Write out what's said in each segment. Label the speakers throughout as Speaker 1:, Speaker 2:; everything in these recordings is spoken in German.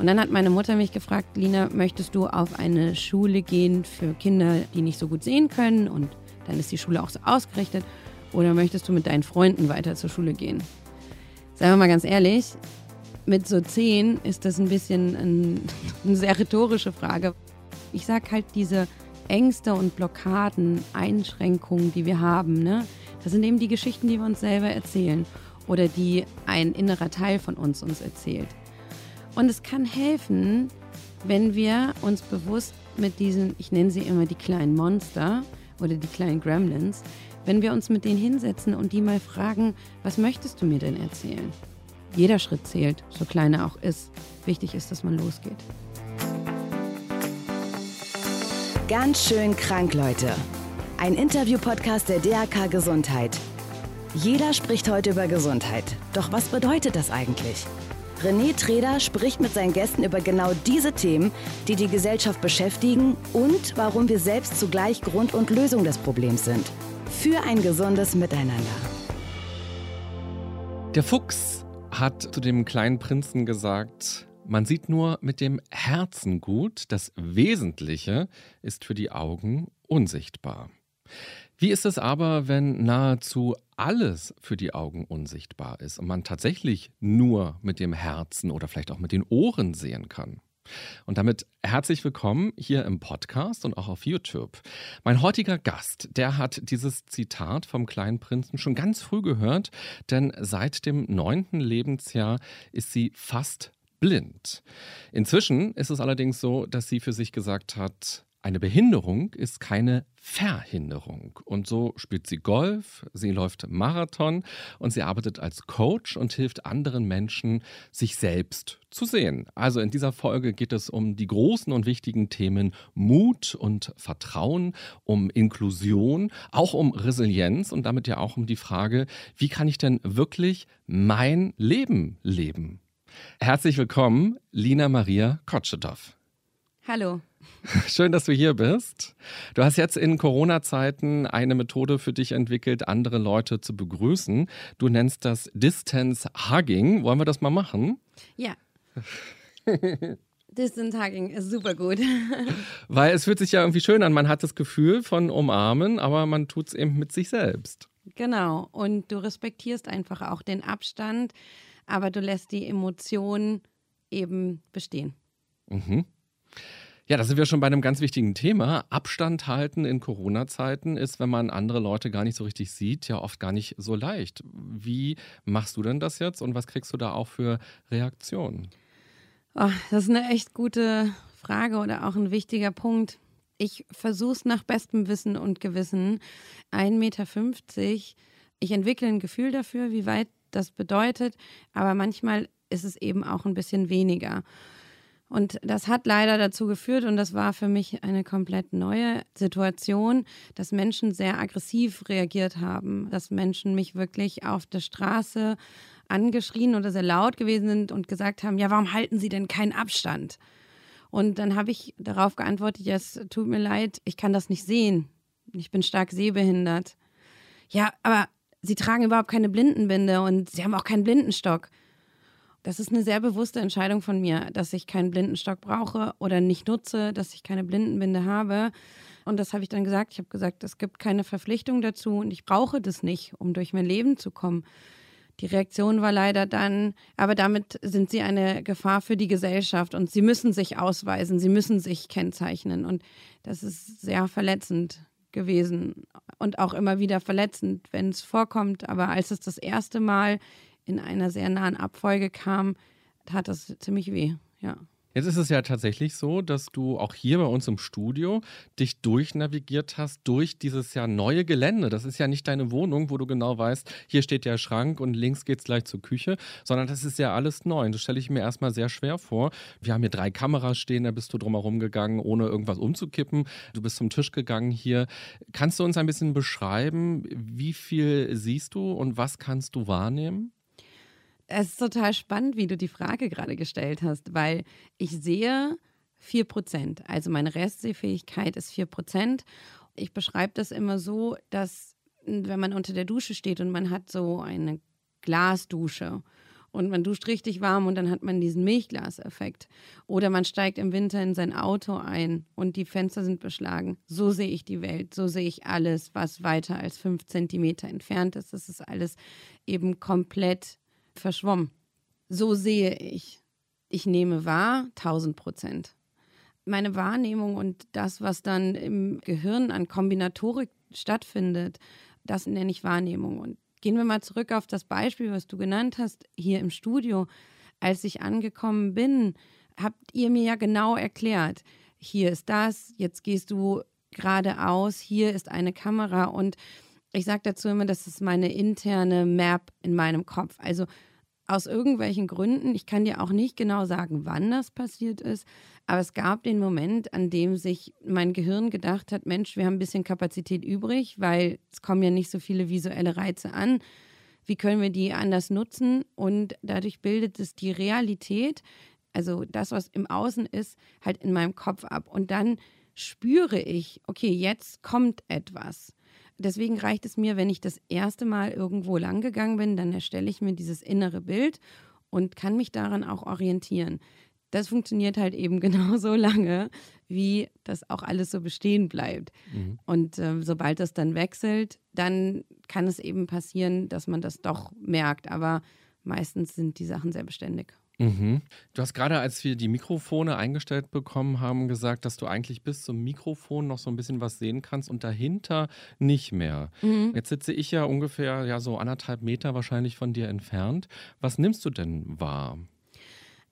Speaker 1: Und dann hat meine Mutter mich gefragt, Lina, möchtest du auf eine Schule gehen für Kinder, die nicht so gut sehen können? Und dann ist die Schule auch so ausgerichtet. Oder möchtest du mit deinen Freunden weiter zur Schule gehen? Sagen wir mal ganz ehrlich, mit so zehn ist das ein bisschen ein, eine sehr rhetorische Frage. Ich sage halt diese Ängste und Blockaden, Einschränkungen, die wir haben, ne? das sind eben die Geschichten, die wir uns selber erzählen oder die ein innerer Teil von uns uns erzählt. Und es kann helfen, wenn wir uns bewusst mit diesen, ich nenne sie immer die kleinen Monster oder die kleinen Gremlins, wenn wir uns mit denen hinsetzen und die mal fragen, was möchtest du mir denn erzählen? Jeder Schritt zählt, so klein er auch ist. Wichtig ist, dass man losgeht.
Speaker 2: Ganz schön krank, Leute. Ein Interview-Podcast der DRK Gesundheit. Jeder spricht heute über Gesundheit. Doch was bedeutet das eigentlich? René Treder spricht mit seinen Gästen über genau diese Themen, die die Gesellschaft beschäftigen und warum wir selbst zugleich Grund und Lösung des Problems sind. Für ein gesundes Miteinander.
Speaker 3: Der Fuchs hat zu dem kleinen Prinzen gesagt, man sieht nur mit dem Herzen gut, das Wesentliche ist für die Augen unsichtbar. Wie ist es aber, wenn nahezu alles für die Augen unsichtbar ist und man tatsächlich nur mit dem Herzen oder vielleicht auch mit den Ohren sehen kann? Und damit herzlich willkommen hier im Podcast und auch auf YouTube. Mein heutiger Gast, der hat dieses Zitat vom kleinen Prinzen schon ganz früh gehört, denn seit dem neunten Lebensjahr ist sie fast blind. Inzwischen ist es allerdings so, dass sie für sich gesagt hat, eine Behinderung ist keine Verhinderung. Und so spielt sie Golf, sie läuft Marathon und sie arbeitet als Coach und hilft anderen Menschen, sich selbst zu sehen. Also in dieser Folge geht es um die großen und wichtigen Themen Mut und Vertrauen, um Inklusion, auch um Resilienz und damit ja auch um die Frage, wie kann ich denn wirklich mein Leben leben? Herzlich willkommen, Lina Maria Kotschedow.
Speaker 1: Hallo.
Speaker 3: Schön, dass du hier bist. Du hast jetzt in Corona-Zeiten eine Methode für dich entwickelt, andere Leute zu begrüßen. Du nennst das Distance Hugging. Wollen wir das mal machen?
Speaker 1: Ja. Distance Hugging ist super gut.
Speaker 3: Weil es fühlt sich ja irgendwie schön an. Man hat das Gefühl von umarmen, aber man tut es eben mit sich selbst.
Speaker 1: Genau. Und du respektierst einfach auch den Abstand, aber du lässt die Emotionen eben bestehen.
Speaker 3: Mhm. Ja, da sind wir schon bei einem ganz wichtigen Thema. Abstand halten in Corona-Zeiten ist, wenn man andere Leute gar nicht so richtig sieht, ja oft gar nicht so leicht. Wie machst du denn das jetzt und was kriegst du da auch für Reaktionen?
Speaker 1: Oh, das ist eine echt gute Frage oder auch ein wichtiger Punkt. Ich versuche es nach bestem Wissen und Gewissen. 1,50 Meter. Ich entwickle ein Gefühl dafür, wie weit das bedeutet, aber manchmal ist es eben auch ein bisschen weniger. Und das hat leider dazu geführt, und das war für mich eine komplett neue Situation, dass Menschen sehr aggressiv reagiert haben, dass Menschen mich wirklich auf der Straße angeschrien oder sehr laut gewesen sind und gesagt haben, ja, warum halten Sie denn keinen Abstand? Und dann habe ich darauf geantwortet, ja, es tut mir leid, ich kann das nicht sehen. Ich bin stark sehbehindert. Ja, aber Sie tragen überhaupt keine Blindenbinde und Sie haben auch keinen Blindenstock. Das ist eine sehr bewusste Entscheidung von mir, dass ich keinen Blindenstock brauche oder nicht nutze, dass ich keine Blindenbinde habe. Und das habe ich dann gesagt. Ich habe gesagt, es gibt keine Verpflichtung dazu und ich brauche das nicht, um durch mein Leben zu kommen. Die Reaktion war leider dann, aber damit sind sie eine Gefahr für die Gesellschaft und sie müssen sich ausweisen, sie müssen sich kennzeichnen. Und das ist sehr verletzend gewesen und auch immer wieder verletzend, wenn es vorkommt. Aber als es das erste Mal in einer sehr nahen Abfolge kam, tat das ziemlich weh, ja.
Speaker 3: Jetzt ist es ja tatsächlich so, dass du auch hier bei uns im Studio dich durchnavigiert hast durch dieses ja neue Gelände. Das ist ja nicht deine Wohnung, wo du genau weißt, hier steht der Schrank und links geht es gleich zur Küche, sondern das ist ja alles neu. Und das stelle ich mir erstmal sehr schwer vor. Wir haben hier drei Kameras stehen, da bist du drumherum gegangen, ohne irgendwas umzukippen. Du bist zum Tisch gegangen hier. Kannst du uns ein bisschen beschreiben, wie viel siehst du und was kannst du wahrnehmen?
Speaker 1: Es ist total spannend, wie du die Frage gerade gestellt hast, weil ich sehe 4%. Also meine Restsehfähigkeit ist 4%. Ich beschreibe das immer so, dass wenn man unter der Dusche steht und man hat so eine Glasdusche und man duscht richtig warm und dann hat man diesen Milchglaseffekt. Oder man steigt im Winter in sein Auto ein und die Fenster sind beschlagen. So sehe ich die Welt, so sehe ich alles, was weiter als fünf Zentimeter entfernt ist. Das ist alles eben komplett verschwommen. So sehe ich. Ich nehme wahr, 1000 Prozent. Meine Wahrnehmung und das, was dann im Gehirn an Kombinatorik stattfindet, das nenne ich Wahrnehmung. Und Gehen wir mal zurück auf das Beispiel, was du genannt hast, hier im Studio. Als ich angekommen bin, habt ihr mir ja genau erklärt, hier ist das, jetzt gehst du geradeaus, hier ist eine Kamera und ich sage dazu immer, das ist meine interne Map in meinem Kopf. Also aus irgendwelchen Gründen, ich kann dir auch nicht genau sagen, wann das passiert ist, aber es gab den Moment, an dem sich mein Gehirn gedacht hat, Mensch, wir haben ein bisschen Kapazität übrig, weil es kommen ja nicht so viele visuelle Reize an. Wie können wir die anders nutzen? Und dadurch bildet es die Realität, also das, was im Außen ist, halt in meinem Kopf ab. Und dann spüre ich, okay, jetzt kommt etwas deswegen reicht es mir, wenn ich das erste Mal irgendwo lang gegangen bin, dann erstelle ich mir dieses innere Bild und kann mich daran auch orientieren. Das funktioniert halt eben genauso lange, wie das auch alles so bestehen bleibt. Mhm. Und äh, sobald das dann wechselt, dann kann es eben passieren, dass man das doch merkt. Aber meistens sind die Sachen sehr beständig.
Speaker 3: Mhm. Du hast gerade, als wir die Mikrofone eingestellt bekommen haben, gesagt, dass du eigentlich bis zum Mikrofon noch so ein bisschen was sehen kannst und dahinter nicht mehr. Mhm. Jetzt sitze ich ja ungefähr ja so anderthalb Meter wahrscheinlich von dir entfernt. Was nimmst du denn wahr?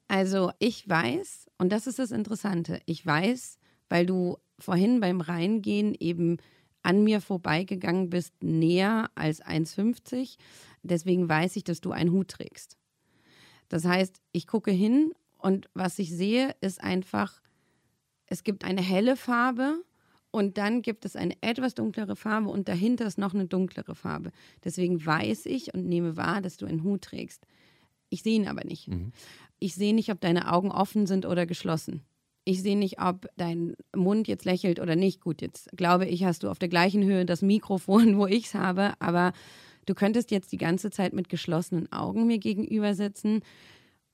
Speaker 1: Also ich weiß, und das ist das Interessante, ich weiß, weil du vorhin beim Reingehen eben an mir vorbeigegangen bist, näher als 1,50. Deswegen weiß ich, dass du einen Hut trägst. Das heißt, ich gucke hin und was ich sehe, ist einfach, es gibt eine helle Farbe und dann gibt es eine etwas dunklere Farbe und dahinter ist noch eine dunklere Farbe. Deswegen weiß ich und nehme wahr, dass du einen Hut trägst. Ich sehe ihn aber nicht. Mhm. Ich sehe nicht, ob deine Augen offen sind oder geschlossen. Ich sehe nicht, ob dein Mund jetzt lächelt oder nicht. Gut, jetzt glaube ich, hast du auf der gleichen Höhe das Mikrofon, wo ich es habe, aber Du könntest jetzt die ganze Zeit mit geschlossenen Augen mir gegenüber sitzen.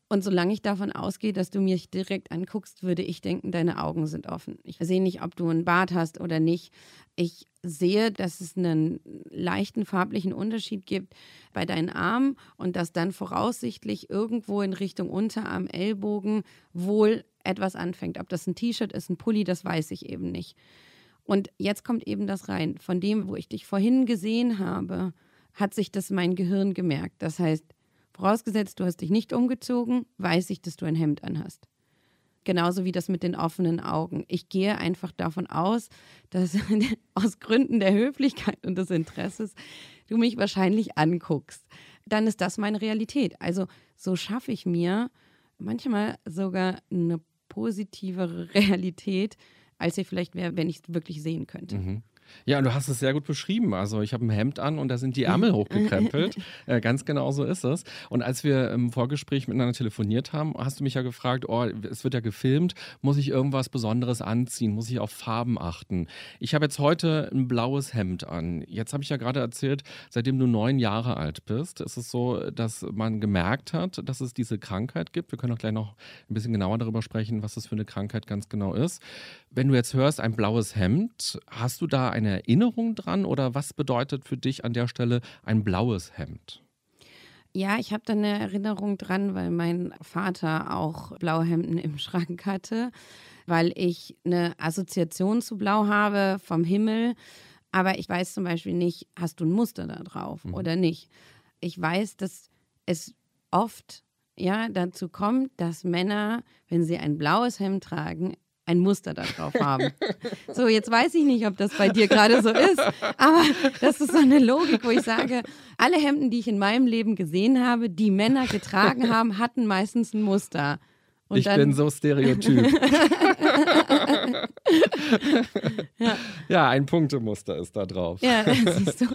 Speaker 1: Und solange ich davon ausgehe, dass du mich direkt anguckst, würde ich denken, deine Augen sind offen. Ich sehe nicht, ob du einen Bart hast oder nicht. Ich sehe, dass es einen leichten farblichen Unterschied gibt bei deinen Armen und dass dann voraussichtlich irgendwo in Richtung Unterarm, Ellbogen wohl etwas anfängt. Ob das ein T-Shirt ist, ein Pulli, das weiß ich eben nicht. Und jetzt kommt eben das rein. Von dem, wo ich dich vorhin gesehen habe, hat sich das mein Gehirn gemerkt. Das heißt, vorausgesetzt, du hast dich nicht umgezogen, weiß ich, dass du ein Hemd anhast. Genauso wie das mit den offenen Augen. Ich gehe einfach davon aus, dass aus Gründen der Höflichkeit und des Interesses du mich wahrscheinlich anguckst. Dann ist das meine Realität. Also so schaffe ich mir manchmal sogar eine positivere Realität, als sie vielleicht wäre, wenn ich es wirklich sehen könnte. Mhm.
Speaker 3: Ja, und du hast es sehr gut beschrieben. Also ich habe ein Hemd an und da sind die Ärmel hochgekrempelt. äh, ganz genau so ist es. Und als wir im Vorgespräch miteinander telefoniert haben, hast du mich ja gefragt, oh, es wird ja gefilmt, muss ich irgendwas Besonderes anziehen? Muss ich auf Farben achten? Ich habe jetzt heute ein blaues Hemd an. Jetzt habe ich ja gerade erzählt, seitdem du neun Jahre alt bist, ist es so, dass man gemerkt hat, dass es diese Krankheit gibt. Wir können auch gleich noch ein bisschen genauer darüber sprechen, was das für eine Krankheit ganz genau ist. Wenn du jetzt hörst, ein blaues Hemd, hast du da eine Erinnerung dran oder was bedeutet für dich an der Stelle ein blaues Hemd?
Speaker 1: Ja, ich habe da eine Erinnerung dran, weil mein Vater auch blaue Hemden im Schrank hatte, weil ich eine Assoziation zu Blau habe vom Himmel. Aber ich weiß zum Beispiel nicht, hast du ein Muster da drauf mhm. oder nicht. Ich weiß, dass es oft ja, dazu kommt, dass Männer, wenn sie ein blaues Hemd tragen, ein Muster da drauf haben. So, jetzt weiß ich nicht, ob das bei dir gerade so ist, aber das ist so eine Logik, wo ich sage, alle Hemden, die ich in meinem Leben gesehen habe, die Männer getragen haben, hatten meistens ein Muster.
Speaker 3: Und ich bin so stereotyp. ja. ja, ein Punktemuster ist da drauf. Ja, siehst du.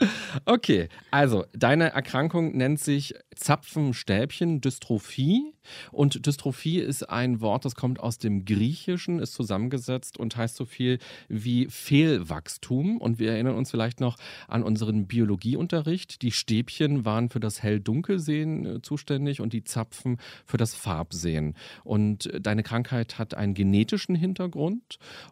Speaker 3: Okay, also deine Erkrankung nennt sich Zapfenstäbchen-Dystrophie. Und Dystrophie ist ein Wort, das kommt aus dem Griechischen, ist zusammengesetzt und heißt so viel wie Fehlwachstum. Und wir erinnern uns vielleicht noch an unseren Biologieunterricht. Die Stäbchen waren für das Hell-Dunkel-Sehen äh, zuständig und die Zapfen für das Farbsehen. Und deine Krankheit hat einen genetischen Hintergrund.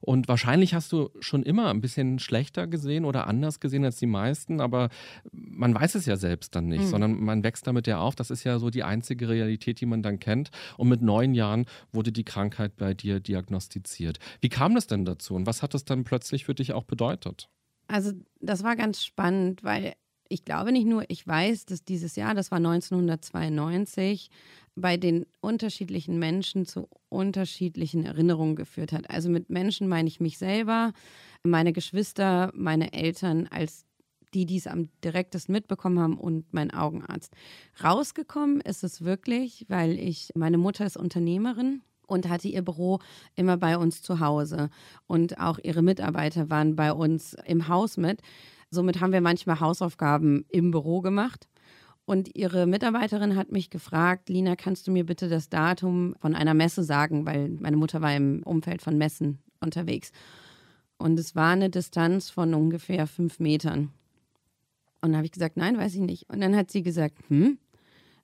Speaker 3: Und wahrscheinlich hast du schon immer ein bisschen schlechter gesehen oder anders gesehen als die meisten. Aber man weiß es ja selbst dann nicht, mhm. sondern man wächst damit ja auf. Das ist ja so die einzige Realität, die man dann kennt. Und mit neun Jahren wurde die Krankheit bei dir diagnostiziert. Wie kam das denn dazu und was hat das dann plötzlich für dich auch bedeutet?
Speaker 1: Also das war ganz spannend, weil ich glaube nicht nur, ich weiß, dass dieses Jahr, das war 1992, bei den unterschiedlichen Menschen zu unterschiedlichen Erinnerungen geführt hat. Also mit Menschen meine ich mich selber, meine Geschwister, meine Eltern als die, die es am direktesten mitbekommen haben und mein Augenarzt. Rausgekommen ist es wirklich, weil ich, meine Mutter ist Unternehmerin und hatte ihr Büro immer bei uns zu Hause. Und auch ihre Mitarbeiter waren bei uns im Haus mit. Somit haben wir manchmal Hausaufgaben im Büro gemacht. Und ihre Mitarbeiterin hat mich gefragt, Lina, kannst du mir bitte das Datum von einer Messe sagen, weil meine Mutter war im Umfeld von Messen unterwegs. Und es war eine Distanz von ungefähr fünf Metern. Und da habe ich gesagt, nein, weiß ich nicht. Und dann hat sie gesagt, hm,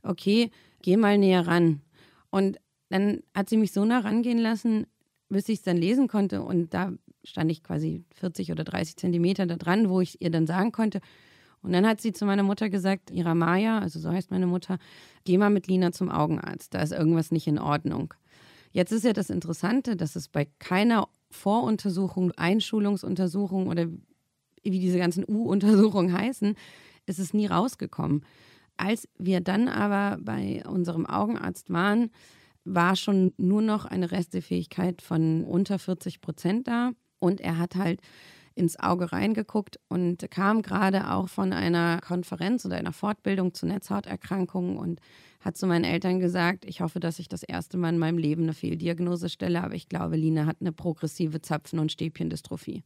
Speaker 1: okay, geh mal näher ran. Und dann hat sie mich so nah rangehen lassen, bis ich es dann lesen konnte. Und da stand ich quasi 40 oder 30 Zentimeter da dran, wo ich ihr dann sagen konnte. Und dann hat sie zu meiner Mutter gesagt, ihrer Maya, also so heißt meine Mutter, geh mal mit Lina zum Augenarzt, da ist irgendwas nicht in Ordnung. Jetzt ist ja das Interessante, dass es bei keiner Voruntersuchung, Einschulungsuntersuchung oder wie diese ganzen U-Untersuchungen heißen, ist es nie rausgekommen. Als wir dann aber bei unserem Augenarzt waren, war schon nur noch eine Restefähigkeit von unter 40 Prozent da. Und er hat halt ins Auge reingeguckt und kam gerade auch von einer Konferenz oder einer Fortbildung zu Netzhauterkrankungen und hat zu meinen Eltern gesagt, ich hoffe, dass ich das erste Mal in meinem Leben eine Fehldiagnose stelle, aber ich glaube, Lina hat eine progressive Zapfen- und Stäbchendystrophie.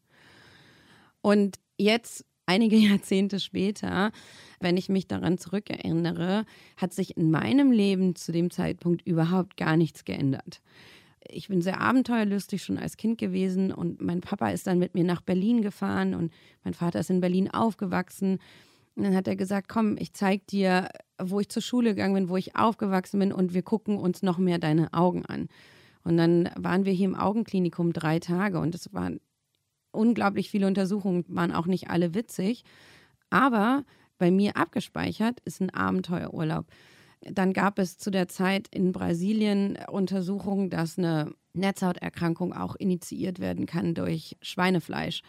Speaker 1: Und jetzt, einige Jahrzehnte später, wenn ich mich daran zurückerinnere, hat sich in meinem Leben zu dem Zeitpunkt überhaupt gar nichts geändert. Ich bin sehr abenteuerlustig schon als Kind gewesen und mein Papa ist dann mit mir nach Berlin gefahren und mein Vater ist in Berlin aufgewachsen. Und dann hat er gesagt, komm, ich zeig dir, wo ich zur Schule gegangen bin, wo ich aufgewachsen bin und wir gucken uns noch mehr deine Augen an. Und dann waren wir hier im Augenklinikum drei Tage und es waren unglaublich viele Untersuchungen, waren auch nicht alle witzig. Aber bei mir abgespeichert ist ein Abenteuerurlaub. Dann gab es zu der Zeit in Brasilien Untersuchungen, dass eine Netzhauterkrankung auch initiiert werden kann durch Schweinefleisch.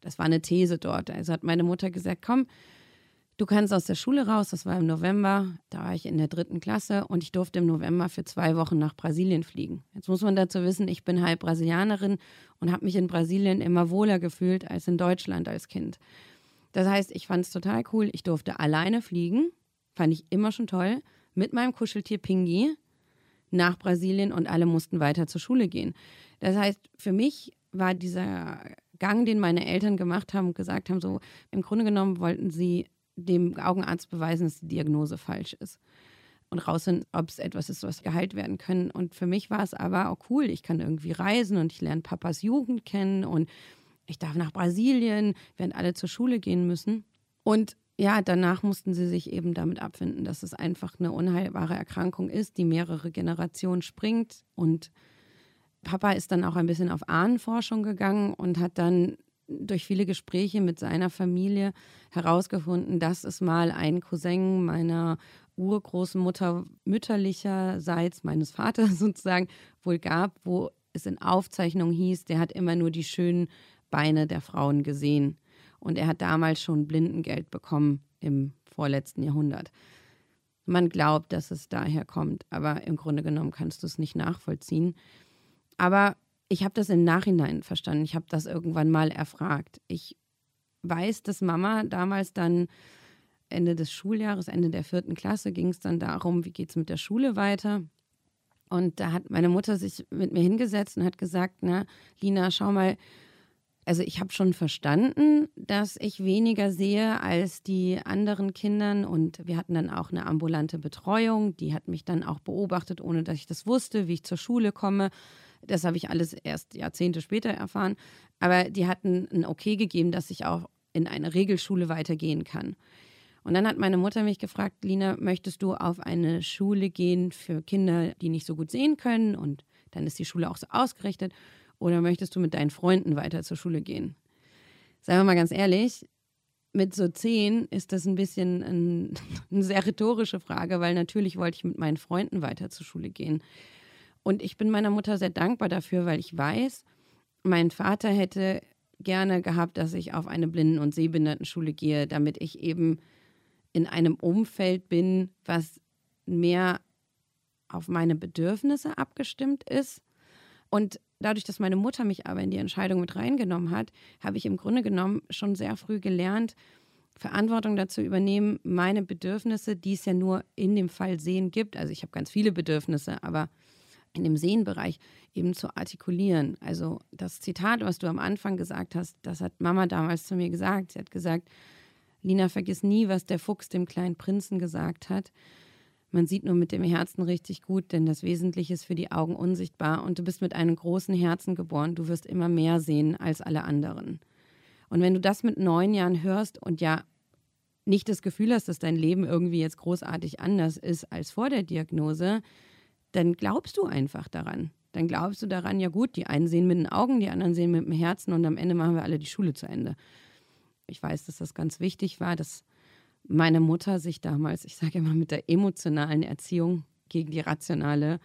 Speaker 1: Das war eine These dort. Also hat meine Mutter gesagt, komm, Du kannst aus der Schule raus, das war im November, da war ich in der dritten Klasse und ich durfte im November für zwei Wochen nach Brasilien fliegen. Jetzt muss man dazu wissen, ich bin halb Brasilianerin und habe mich in Brasilien immer wohler gefühlt als in Deutschland als Kind. Das heißt, ich fand es total cool. Ich durfte alleine fliegen, fand ich immer schon toll, mit meinem Kuscheltier Pingi nach Brasilien und alle mussten weiter zur Schule gehen. Das heißt, für mich war dieser Gang, den meine Eltern gemacht haben und gesagt haben, so im Grunde genommen wollten sie dem Augenarzt beweisen, dass die Diagnose falsch ist. Und rausfinden, ob es etwas ist, was geheilt werden können. Und für mich war es aber auch cool. Ich kann irgendwie reisen und ich lerne Papas Jugend kennen und ich darf nach Brasilien, während alle zur Schule gehen müssen. Und ja, danach mussten sie sich eben damit abfinden, dass es einfach eine unheilbare Erkrankung ist, die mehrere Generationen springt. Und Papa ist dann auch ein bisschen auf Ahnenforschung gegangen und hat dann durch viele Gespräche mit seiner Familie herausgefunden, dass es mal einen Cousin meiner urgroßen Mutter mütterlicherseits meines Vaters sozusagen wohl gab, wo es in Aufzeichnungen hieß, der hat immer nur die schönen Beine der Frauen gesehen. Und er hat damals schon Blindengeld bekommen im vorletzten Jahrhundert. Man glaubt, dass es daher kommt, aber im Grunde genommen kannst du es nicht nachvollziehen. Aber ich habe das im Nachhinein verstanden. Ich habe das irgendwann mal erfragt. Ich weiß, dass Mama damals dann Ende des Schuljahres, Ende der vierten Klasse, ging es dann darum, wie geht es mit der Schule weiter. Und da hat meine Mutter sich mit mir hingesetzt und hat gesagt, na, Lina, schau mal, Also ich habe schon verstanden, dass ich weniger sehe als die anderen Kindern und wir hatten dann auch eine ambulante Betreuung, die hat mich dann auch beobachtet, ohne dass ich das wusste, wie ich zur Schule komme. Das habe ich alles erst Jahrzehnte später erfahren, aber die hatten ein Okay gegeben, dass ich auch in eine Regelschule weitergehen kann. Und dann hat meine Mutter mich gefragt, Lina, möchtest du auf eine Schule gehen für Kinder, die nicht so gut sehen können? Und dann ist die Schule auch so ausgerichtet. Oder möchtest du mit deinen Freunden weiter zur Schule gehen? Seien wir mal ganz ehrlich, mit so zehn ist das ein bisschen ein, eine sehr rhetorische Frage, weil natürlich wollte ich mit meinen Freunden weiter zur Schule gehen. Und ich bin meiner Mutter sehr dankbar dafür, weil ich weiß, mein Vater hätte gerne gehabt, dass ich auf eine Blinden- und Sehbehindertenschule gehe, damit ich eben in einem Umfeld bin, was mehr auf meine Bedürfnisse abgestimmt ist. Und dadurch, dass meine Mutter mich aber in die Entscheidung mit reingenommen hat, habe ich im Grunde genommen schon sehr früh gelernt, Verantwortung dazu übernehmen, meine Bedürfnisse, die es ja nur in dem Fall Sehen gibt, also ich habe ganz viele Bedürfnisse, aber in dem Sehenbereich eben zu artikulieren. Also das Zitat, was du am Anfang gesagt hast, das hat Mama damals zu mir gesagt. Sie hat gesagt, Lina, vergiss nie, was der Fuchs dem kleinen Prinzen gesagt hat. Man sieht nur mit dem Herzen richtig gut, denn das Wesentliche ist für die Augen unsichtbar und du bist mit einem großen Herzen geboren. Du wirst immer mehr sehen als alle anderen. Und wenn du das mit neun Jahren hörst und ja nicht das Gefühl hast, dass dein Leben irgendwie jetzt großartig anders ist als vor der Diagnose, dann glaubst du einfach daran. Dann glaubst du daran, ja gut, die einen sehen mit den Augen, die anderen sehen mit dem Herzen und am Ende machen wir alle die Schule zu Ende ich weiß, dass das ganz wichtig war, dass meine Mutter sich damals, ich sage immer, mit der emotionalen Erziehung gegen die rationale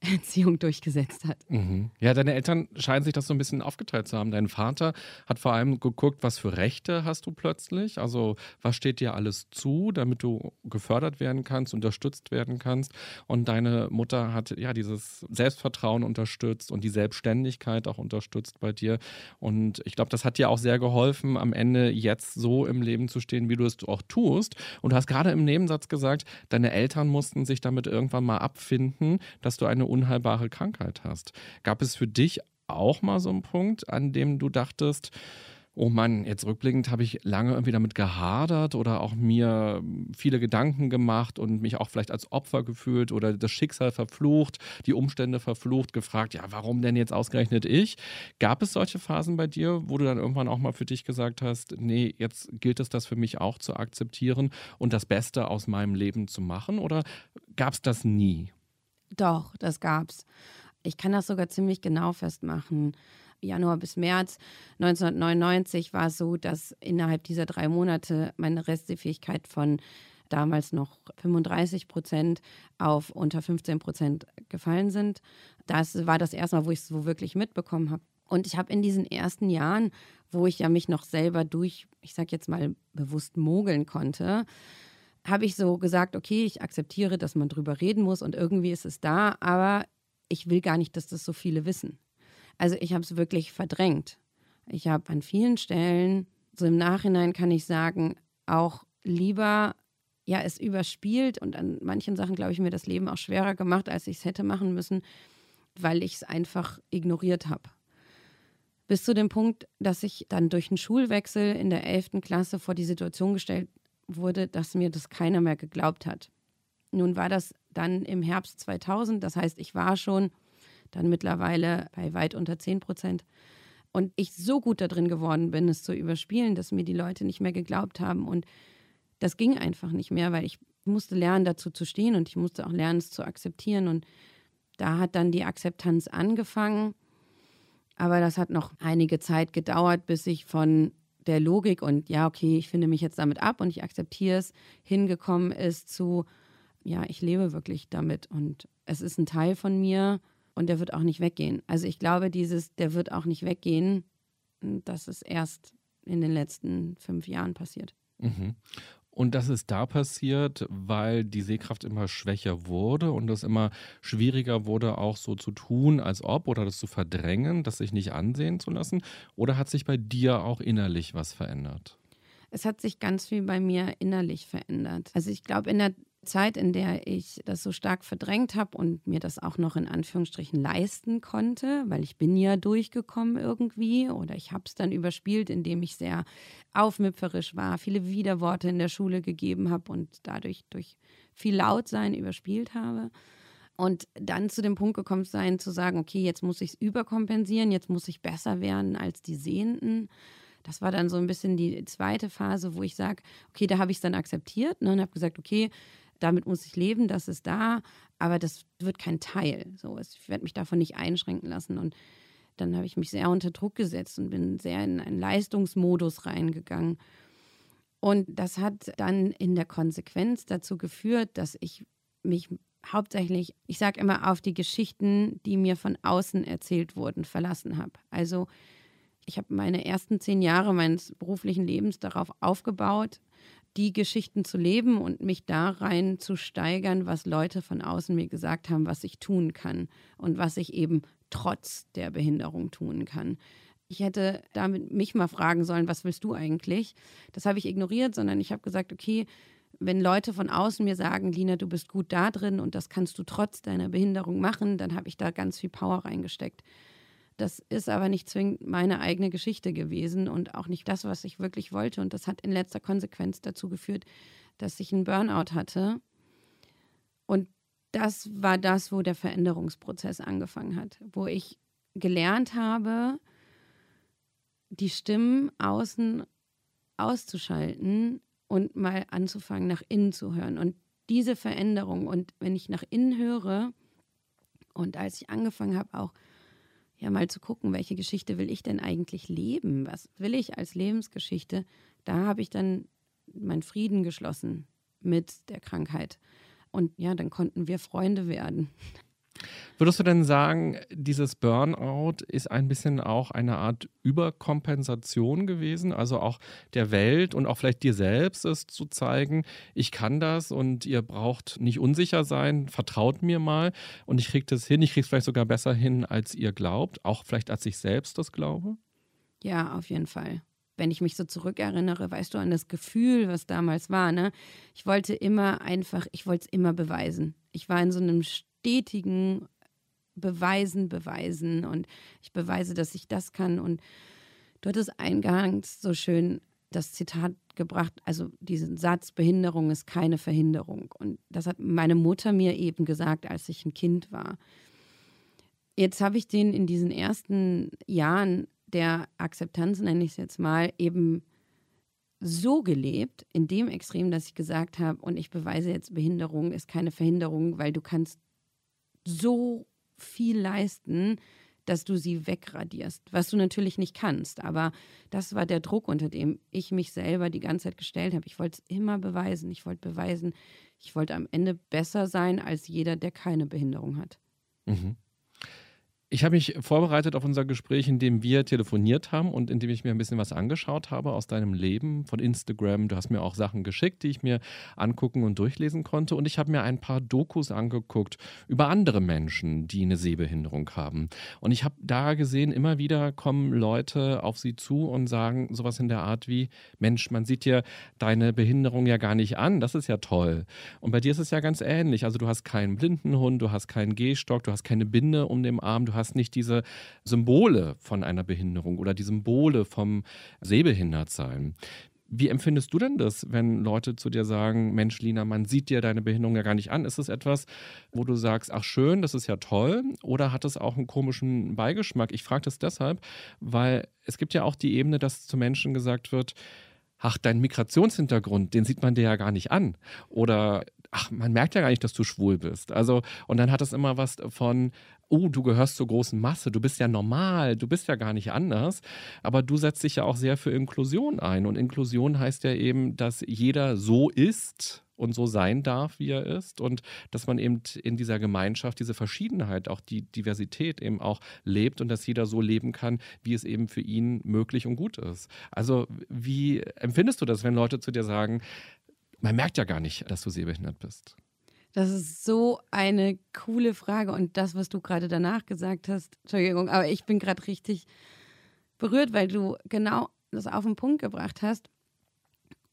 Speaker 1: Erziehung durchgesetzt hat.
Speaker 3: Mhm. Ja, deine Eltern scheinen sich das so ein bisschen aufgeteilt zu haben. Dein Vater hat vor allem geguckt, was für Rechte hast du plötzlich? Also, was steht dir alles zu, damit du gefördert werden kannst, unterstützt werden kannst? Und deine Mutter hat ja dieses Selbstvertrauen unterstützt und die Selbstständigkeit auch unterstützt bei dir. Und ich glaube, das hat dir auch sehr geholfen, am Ende jetzt so im Leben zu stehen, wie du es auch tust. Und du hast gerade im Nebensatz gesagt, deine Eltern mussten sich damit irgendwann mal abfinden, dass du eine unheilbare Krankheit hast. Gab es für dich auch mal so einen Punkt, an dem du dachtest, oh Mann, jetzt rückblickend habe ich lange irgendwie damit gehadert oder auch mir viele Gedanken gemacht und mich auch vielleicht als Opfer gefühlt oder das Schicksal verflucht, die Umstände verflucht, gefragt, ja, warum denn jetzt ausgerechnet ich? Gab es solche Phasen bei dir, wo du dann irgendwann auch mal für dich gesagt hast, nee, jetzt gilt es das für mich auch zu akzeptieren und das Beste aus meinem Leben zu machen oder gab es das nie?
Speaker 1: Doch, das gab's. Ich kann das sogar ziemlich genau festmachen. Januar bis März 1999 war es so, dass innerhalb dieser drei Monate meine Restsehfähigkeit von damals noch 35 Prozent auf unter 15 Prozent gefallen sind. Das war das erste Mal, wo ich es so wirklich mitbekommen habe. Und ich habe in diesen ersten Jahren, wo ich ja mich noch selber durch, ich sag jetzt mal, bewusst mogeln konnte, habe ich so gesagt, okay, ich akzeptiere, dass man drüber reden muss und irgendwie ist es da, aber ich will gar nicht, dass das so viele wissen. Also ich habe es wirklich verdrängt. Ich habe an vielen Stellen, so im Nachhinein kann ich sagen, auch lieber ja es überspielt und an manchen Sachen, glaube ich, mir das Leben auch schwerer gemacht, als ich es hätte machen müssen, weil ich es einfach ignoriert habe. Bis zu dem Punkt, dass ich dann durch einen Schulwechsel in der 11. Klasse vor die Situation gestellt wurde, dass mir das keiner mehr geglaubt hat. Nun war das dann im Herbst 2000, das heißt, ich war schon dann mittlerweile bei weit unter 10 Prozent. Und ich so gut da drin geworden bin, es zu überspielen, dass mir die Leute nicht mehr geglaubt haben. Und das ging einfach nicht mehr, weil ich musste lernen, dazu zu stehen und ich musste auch lernen, es zu akzeptieren. Und da hat dann die Akzeptanz angefangen. Aber das hat noch einige Zeit gedauert, bis ich von der Logik und ja, okay, ich finde mich jetzt damit ab und ich akzeptiere es, hingekommen ist zu, ja, ich lebe wirklich damit und es ist ein Teil von mir und der wird auch nicht weggehen. Also ich glaube, dieses, der wird auch nicht weggehen, das ist erst in den letzten fünf Jahren passiert.
Speaker 3: Mhm. Und das ist da passiert, weil die Sehkraft immer schwächer wurde und es immer schwieriger wurde, auch so zu tun, als ob oder das zu verdrängen, das sich nicht ansehen zu lassen. Oder hat sich bei dir auch innerlich was verändert?
Speaker 1: Es hat sich ganz viel bei mir innerlich verändert. Also ich glaube, in der Zeit, in der ich das so stark verdrängt habe und mir das auch noch in Anführungsstrichen leisten konnte, weil ich bin ja durchgekommen irgendwie oder ich habe es dann überspielt, indem ich sehr aufmüpferisch war, viele Widerworte in der Schule gegeben habe und dadurch durch viel Lautsein überspielt habe. Und dann zu dem Punkt gekommen sein, zu sagen, okay, jetzt muss ich es überkompensieren, jetzt muss ich besser werden als die Sehenden. Das war dann so ein bisschen die zweite Phase, wo ich sage, okay, da habe ich es dann akzeptiert ne, und habe gesagt, okay, damit muss ich leben, das ist da, aber das wird kein Teil. So, ich werde mich davon nicht einschränken lassen. Und dann habe ich mich sehr unter Druck gesetzt und bin sehr in einen Leistungsmodus reingegangen. Und das hat dann in der Konsequenz dazu geführt, dass ich mich hauptsächlich, ich sage immer, auf die Geschichten, die mir von außen erzählt wurden, verlassen habe. Also ich habe meine ersten zehn Jahre meines beruflichen Lebens darauf aufgebaut, die Geschichten zu leben und mich da rein zu steigern, was Leute von außen mir gesagt haben, was ich tun kann und was ich eben trotz der Behinderung tun kann. Ich hätte damit mich mal fragen sollen, was willst du eigentlich? Das habe ich ignoriert, sondern ich habe gesagt, okay, wenn Leute von außen mir sagen, Lina, du bist gut da drin und das kannst du trotz deiner Behinderung machen, dann habe ich da ganz viel Power reingesteckt. Das ist aber nicht zwingend meine eigene Geschichte gewesen und auch nicht das, was ich wirklich wollte. Und das hat in letzter Konsequenz dazu geführt, dass ich einen Burnout hatte. Und das war das, wo der Veränderungsprozess angefangen hat, wo ich gelernt habe, die Stimmen außen auszuschalten und mal anzufangen, nach innen zu hören. Und diese Veränderung und wenn ich nach innen höre und als ich angefangen habe, auch ja mal zu gucken, welche Geschichte will ich denn eigentlich leben? Was will ich als Lebensgeschichte? Da habe ich dann meinen Frieden geschlossen mit der Krankheit. Und ja, dann konnten wir Freunde werden.
Speaker 3: Würdest du denn sagen, dieses Burnout ist ein bisschen auch eine Art Überkompensation gewesen? Also auch der Welt und auch vielleicht dir selbst es zu zeigen, ich kann das und ihr braucht nicht unsicher sein, vertraut mir mal und ich kriege das hin, ich kriege es vielleicht sogar besser hin, als ihr glaubt, auch vielleicht als ich selbst das glaube?
Speaker 1: Ja, auf jeden Fall wenn ich mich so zurückerinnere, weißt du, an das Gefühl, was damals war, ne? Ich wollte immer einfach, ich wollte es immer beweisen. Ich war in so einem stetigen Beweisen, Beweisen und ich beweise, dass ich das kann. Und du hattest eingangs so schön das Zitat gebracht, also diesen Satz, Behinderung ist keine Verhinderung. Und das hat meine Mutter mir eben gesagt, als ich ein Kind war. Jetzt habe ich den in diesen ersten Jahren der Akzeptanz, nenne ich es jetzt mal, eben so gelebt, in dem Extrem, dass ich gesagt habe, und ich beweise jetzt, Behinderung ist keine Verhinderung, weil du kannst so viel leisten, dass du sie wegradierst, was du natürlich nicht kannst. Aber das war der Druck, unter dem ich mich selber die ganze Zeit gestellt habe. Ich wollte es immer beweisen. Ich wollte beweisen, ich wollte am Ende besser sein als jeder, der keine Behinderung hat.
Speaker 3: Mhm. Ich habe mich vorbereitet auf unser Gespräch, in dem wir telefoniert haben und in dem ich mir ein bisschen was angeschaut habe aus deinem Leben von Instagram. Du hast mir auch Sachen geschickt, die ich mir angucken und durchlesen konnte. Und ich habe mir ein paar Dokus angeguckt über andere Menschen, die eine Sehbehinderung haben. Und ich habe da gesehen, immer wieder kommen Leute auf sie zu und sagen sowas in der Art wie, Mensch, man sieht dir deine Behinderung ja gar nicht an. Das ist ja toll. Und bei dir ist es ja ganz ähnlich. Also du hast keinen Blindenhund, du hast keinen Gehstock, du hast keine Binde um den Arm, du hast nicht diese Symbole von einer Behinderung oder die Symbole vom Sehbehindertsein. Wie empfindest du denn das, wenn Leute zu dir sagen, Mensch, Lina, man sieht dir deine Behinderung ja gar nicht an? Ist es etwas, wo du sagst, ach schön, das ist ja toll? Oder hat es auch einen komischen Beigeschmack? Ich frage das deshalb, weil es gibt ja auch die Ebene, dass zu Menschen gesagt wird, ach, dein Migrationshintergrund, den sieht man dir ja gar nicht an. Oder ach, man merkt ja gar nicht, dass du schwul bist. Also, und dann hat es immer was von, oh, du gehörst zur großen Masse, du bist ja normal, du bist ja gar nicht anders. Aber du setzt dich ja auch sehr für Inklusion ein. Und Inklusion heißt ja eben, dass jeder so ist und so sein darf, wie er ist. Und dass man eben in dieser Gemeinschaft diese Verschiedenheit, auch die Diversität eben auch lebt und dass jeder so leben kann, wie es eben für ihn möglich und gut ist. Also, wie empfindest du das, wenn Leute zu dir sagen, man merkt ja gar nicht, dass du sehbehindert bist.
Speaker 1: Das ist so eine coole Frage. Und das, was du gerade danach gesagt hast, Entschuldigung, aber ich bin gerade richtig berührt, weil du genau das auf den Punkt gebracht hast.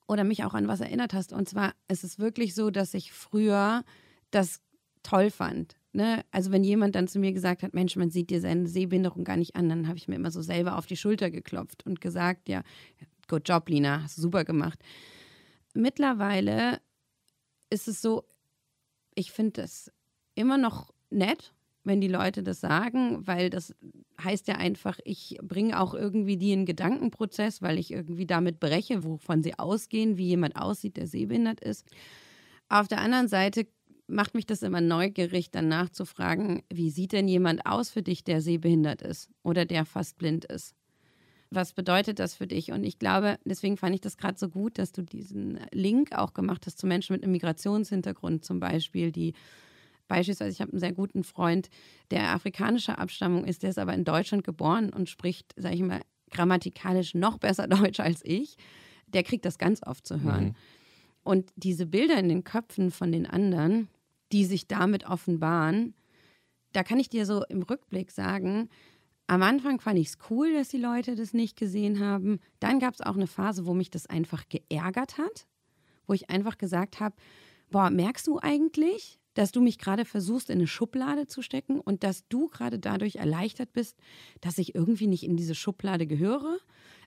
Speaker 1: oder mich auch an was erinnert hast. Und zwar ist es wirklich so, dass ich früher das toll fand. Ne? Also wenn jemand dann zu mir gesagt hat, Mensch, man sieht dir seine Sehbehinderung gar nicht an, dann habe ich mir immer so selber auf die Schulter geklopft und gesagt, ja, good job, Lina, hast du super gemacht. Mittlerweile ist es so, ich finde es immer noch nett, wenn die Leute das sagen, weil das heißt ja einfach, ich bringe auch irgendwie die in Gedankenprozess, weil ich irgendwie damit breche, wovon sie ausgehen, wie jemand aussieht, der sehbehindert ist. Auf der anderen Seite macht mich das immer neugierig, danach zu fragen, wie sieht denn jemand aus für dich, der sehbehindert ist oder der fast blind ist? Was bedeutet das für dich? Und ich glaube, deswegen fand ich das gerade so gut, dass du diesen Link auch gemacht hast zu Menschen mit einem Migrationshintergrund zum Beispiel, die Beispielsweise, ich habe einen sehr guten Freund, der afrikanischer Abstammung ist, der ist aber in Deutschland geboren und spricht, sage ich mal, grammatikalisch noch besser Deutsch als ich. Der kriegt das ganz oft zu hören. Mhm. Und diese Bilder in den Köpfen von den anderen, die sich damit offenbaren, da kann ich dir so im Rückblick sagen, am Anfang fand ich es cool, dass die Leute das nicht gesehen haben. Dann gab es auch eine Phase, wo mich das einfach geärgert hat, wo ich einfach gesagt habe, boah, merkst du eigentlich, dass du mich gerade versuchst, in eine Schublade zu stecken und dass du gerade dadurch erleichtert bist, dass ich irgendwie nicht in diese Schublade gehöre.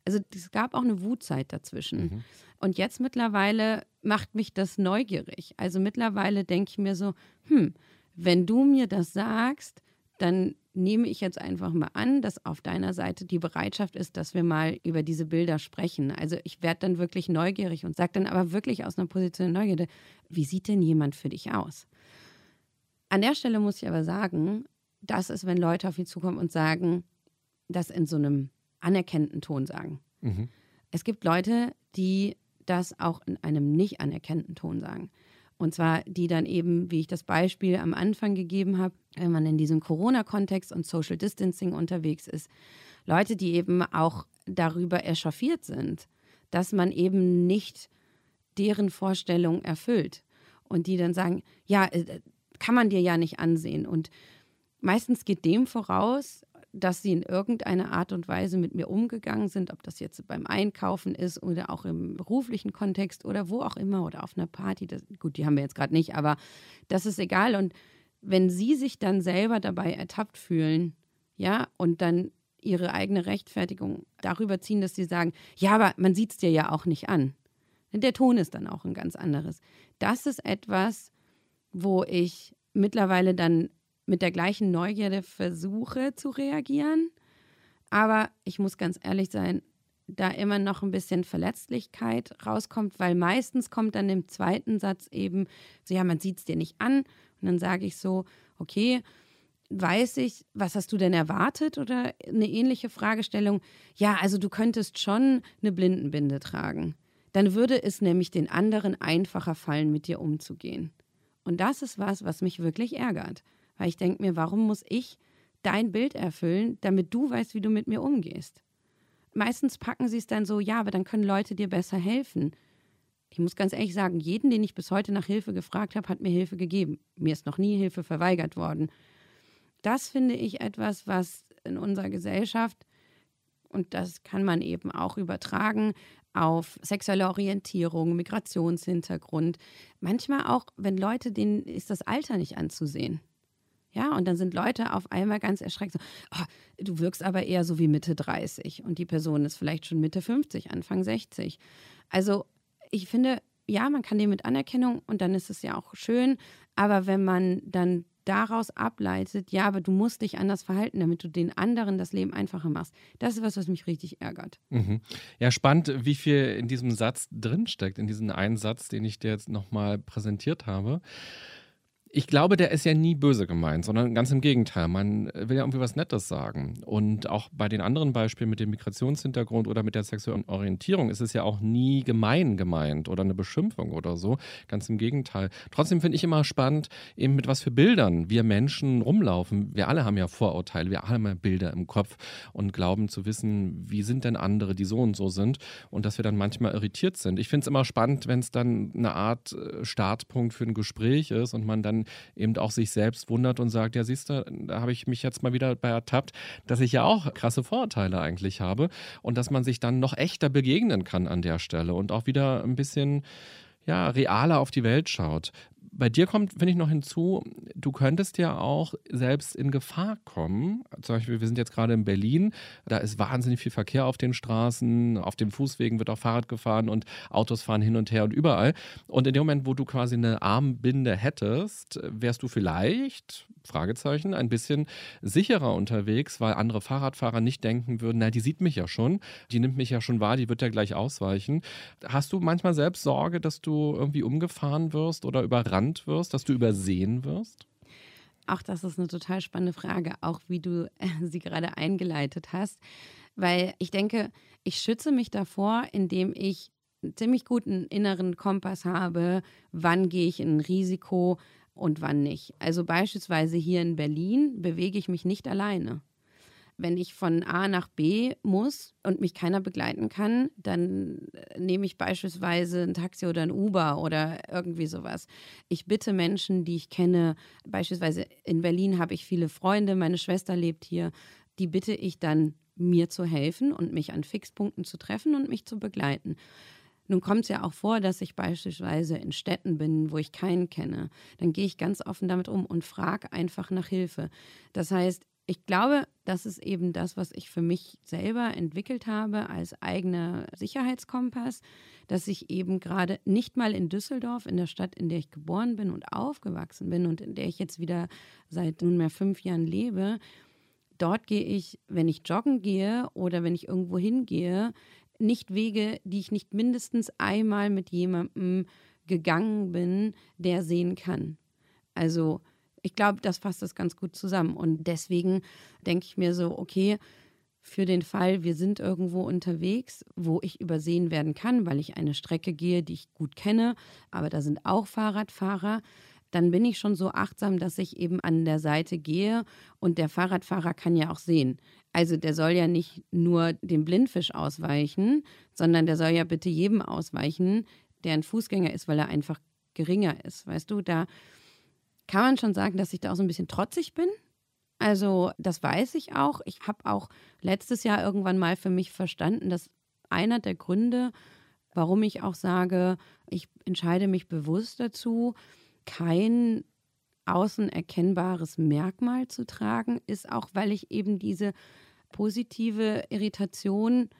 Speaker 1: Also es gab auch eine Wutzeit dazwischen. Mhm. Und jetzt mittlerweile macht mich das neugierig. Also mittlerweile denke ich mir so, hm, wenn du mir das sagst, dann nehme ich jetzt einfach mal an, dass auf deiner Seite die Bereitschaft ist, dass wir mal über diese Bilder sprechen. Also ich werde dann wirklich neugierig und sage dann aber wirklich aus einer Position der Neugierde, wie sieht denn jemand für dich aus? An der Stelle muss ich aber sagen, das ist, wenn Leute auf mich zukommen und sagen, das in so einem anerkennenden Ton sagen. Mhm. Es gibt Leute, die das auch in einem nicht anerkennenden Ton sagen. Und zwar die dann eben, wie ich das Beispiel am Anfang gegeben habe, wenn man in diesem Corona-Kontext und Social Distancing unterwegs ist, Leute, die eben auch darüber echauffiert sind, dass man eben nicht deren Vorstellung erfüllt. Und die dann sagen, ja, äh, kann man dir ja nicht ansehen. Und meistens geht dem voraus, dass sie in irgendeiner Art und Weise mit mir umgegangen sind, ob das jetzt beim Einkaufen ist oder auch im beruflichen Kontext oder wo auch immer oder auf einer Party. Das, gut, die haben wir jetzt gerade nicht, aber das ist egal. Und wenn sie sich dann selber dabei ertappt fühlen, ja, und dann ihre eigene Rechtfertigung darüber ziehen, dass sie sagen, ja, aber man sieht es dir ja auch nicht an. Der Ton ist dann auch ein ganz anderes. Das ist etwas, wo ich mittlerweile dann mit der gleichen Neugierde versuche zu reagieren. Aber ich muss ganz ehrlich sein, da immer noch ein bisschen Verletzlichkeit rauskommt, weil meistens kommt dann im zweiten Satz eben so, ja, man sieht es dir nicht an. Und dann sage ich so, okay, weiß ich, was hast du denn erwartet oder eine ähnliche Fragestellung? Ja, also du könntest schon eine Blindenbinde tragen. Dann würde es nämlich den anderen einfacher fallen, mit dir umzugehen. Und das ist was, was mich wirklich ärgert. Weil ich denke mir, warum muss ich dein Bild erfüllen, damit du weißt, wie du mit mir umgehst? Meistens packen sie es dann so, ja, aber dann können Leute dir besser helfen. Ich muss ganz ehrlich sagen, jeden, den ich bis heute nach Hilfe gefragt habe, hat mir Hilfe gegeben. Mir ist noch nie Hilfe verweigert worden. Das finde ich etwas, was in unserer Gesellschaft, und das kann man eben auch übertragen, auf sexuelle Orientierung, Migrationshintergrund. Manchmal auch, wenn Leute, denen ist das Alter nicht anzusehen. Ja, und dann sind Leute auf einmal ganz erschreckt. So, oh, du wirkst aber eher so wie Mitte 30 und die Person ist vielleicht schon Mitte 50, Anfang 60. Also ich finde, ja, man kann dem mit Anerkennung und dann ist es ja auch schön, aber wenn man dann daraus ableitet, ja, aber du musst dich anders verhalten, damit du den anderen das Leben einfacher machst. Das ist was, was mich richtig ärgert.
Speaker 3: Mhm. Ja, spannend, wie viel in diesem Satz drinsteckt, in diesem einen Satz, den ich dir jetzt nochmal präsentiert habe ich glaube, der ist ja nie böse gemeint, sondern ganz im Gegenteil. Man will ja irgendwie was Nettes sagen. Und auch bei den anderen Beispielen mit dem Migrationshintergrund oder mit der sexuellen Orientierung ist es ja auch nie gemein gemeint oder eine Beschimpfung oder so. Ganz im Gegenteil. Trotzdem finde ich immer spannend, eben mit was für Bildern wir Menschen rumlaufen. Wir alle haben ja Vorurteile, wir alle haben ja Bilder im Kopf und glauben zu wissen, wie sind denn andere, die so und so sind. Und dass wir dann manchmal irritiert sind. Ich finde es immer spannend, wenn es dann eine Art äh, Startpunkt für ein Gespräch ist und man dann man eben auch sich selbst wundert und sagt, ja siehst du, da habe ich mich jetzt mal wieder bei ertappt, dass ich ja auch krasse Vorurteile eigentlich habe und dass man sich dann noch echter begegnen kann an der Stelle und auch wieder ein bisschen ja, realer auf die Welt schaut bei dir kommt, finde ich, noch hinzu, du könntest ja auch selbst in Gefahr kommen. Zum Beispiel, wir sind jetzt gerade in Berlin, da ist wahnsinnig viel Verkehr auf den Straßen, auf den Fußwegen wird auch Fahrrad gefahren und Autos fahren hin und her und überall. Und in dem Moment, wo du quasi eine Armbinde hättest, wärst du vielleicht, Fragezeichen, ein bisschen sicherer unterwegs, weil andere Fahrradfahrer nicht denken würden, na, die sieht mich ja schon, die nimmt mich ja schon wahr, die wird ja gleich ausweichen. Hast du manchmal selbst Sorge, dass du irgendwie umgefahren wirst oder überrannt wirst, dass du übersehen wirst?
Speaker 1: Auch das ist eine total spannende Frage, auch wie du sie gerade eingeleitet hast, weil ich denke, ich schütze mich davor, indem ich einen ziemlich guten inneren Kompass habe, wann gehe ich in ein Risiko, und wann nicht. Also beispielsweise hier in Berlin bewege ich mich nicht alleine. Wenn ich von A nach B muss und mich keiner begleiten kann, dann äh, nehme ich beispielsweise ein Taxi oder ein Uber oder irgendwie sowas. Ich bitte Menschen, die ich kenne, beispielsweise in Berlin habe ich viele Freunde, meine Schwester lebt hier, die bitte ich dann mir zu helfen und mich an Fixpunkten zu treffen und mich zu begleiten. Nun kommt es ja auch vor, dass ich beispielsweise in Städten bin, wo ich keinen kenne. Dann gehe ich ganz offen damit um und frage einfach nach Hilfe. Das heißt, ich glaube, das ist eben das, was ich für mich selber entwickelt habe als eigener Sicherheitskompass, dass ich eben gerade nicht mal in Düsseldorf, in der Stadt, in der ich geboren bin und aufgewachsen bin und in der ich jetzt wieder seit nunmehr fünf Jahren lebe, dort gehe ich, wenn ich joggen gehe oder wenn ich irgendwo hingehe, nicht Wege, die ich nicht mindestens einmal mit jemandem gegangen bin, der sehen kann. Also ich glaube, das fasst das ganz gut zusammen. Und deswegen denke ich mir so, okay, für den Fall, wir sind irgendwo unterwegs, wo ich übersehen werden kann, weil ich eine Strecke gehe, die ich gut kenne, aber da sind auch Fahrradfahrer, dann bin ich schon so achtsam, dass ich eben an der Seite gehe und der Fahrradfahrer kann ja auch sehen. Also der soll ja nicht nur dem Blindfisch ausweichen, sondern der soll ja bitte jedem ausweichen, der ein Fußgänger ist, weil er einfach geringer ist. Weißt du, da kann man schon sagen, dass ich da auch so ein bisschen trotzig bin. Also das weiß ich auch. Ich habe auch letztes Jahr irgendwann mal für mich verstanden, dass einer der Gründe, warum ich auch sage, ich entscheide mich bewusst dazu, kein außen erkennbares Merkmal zu tragen, ist auch, weil ich eben diese positive Irritation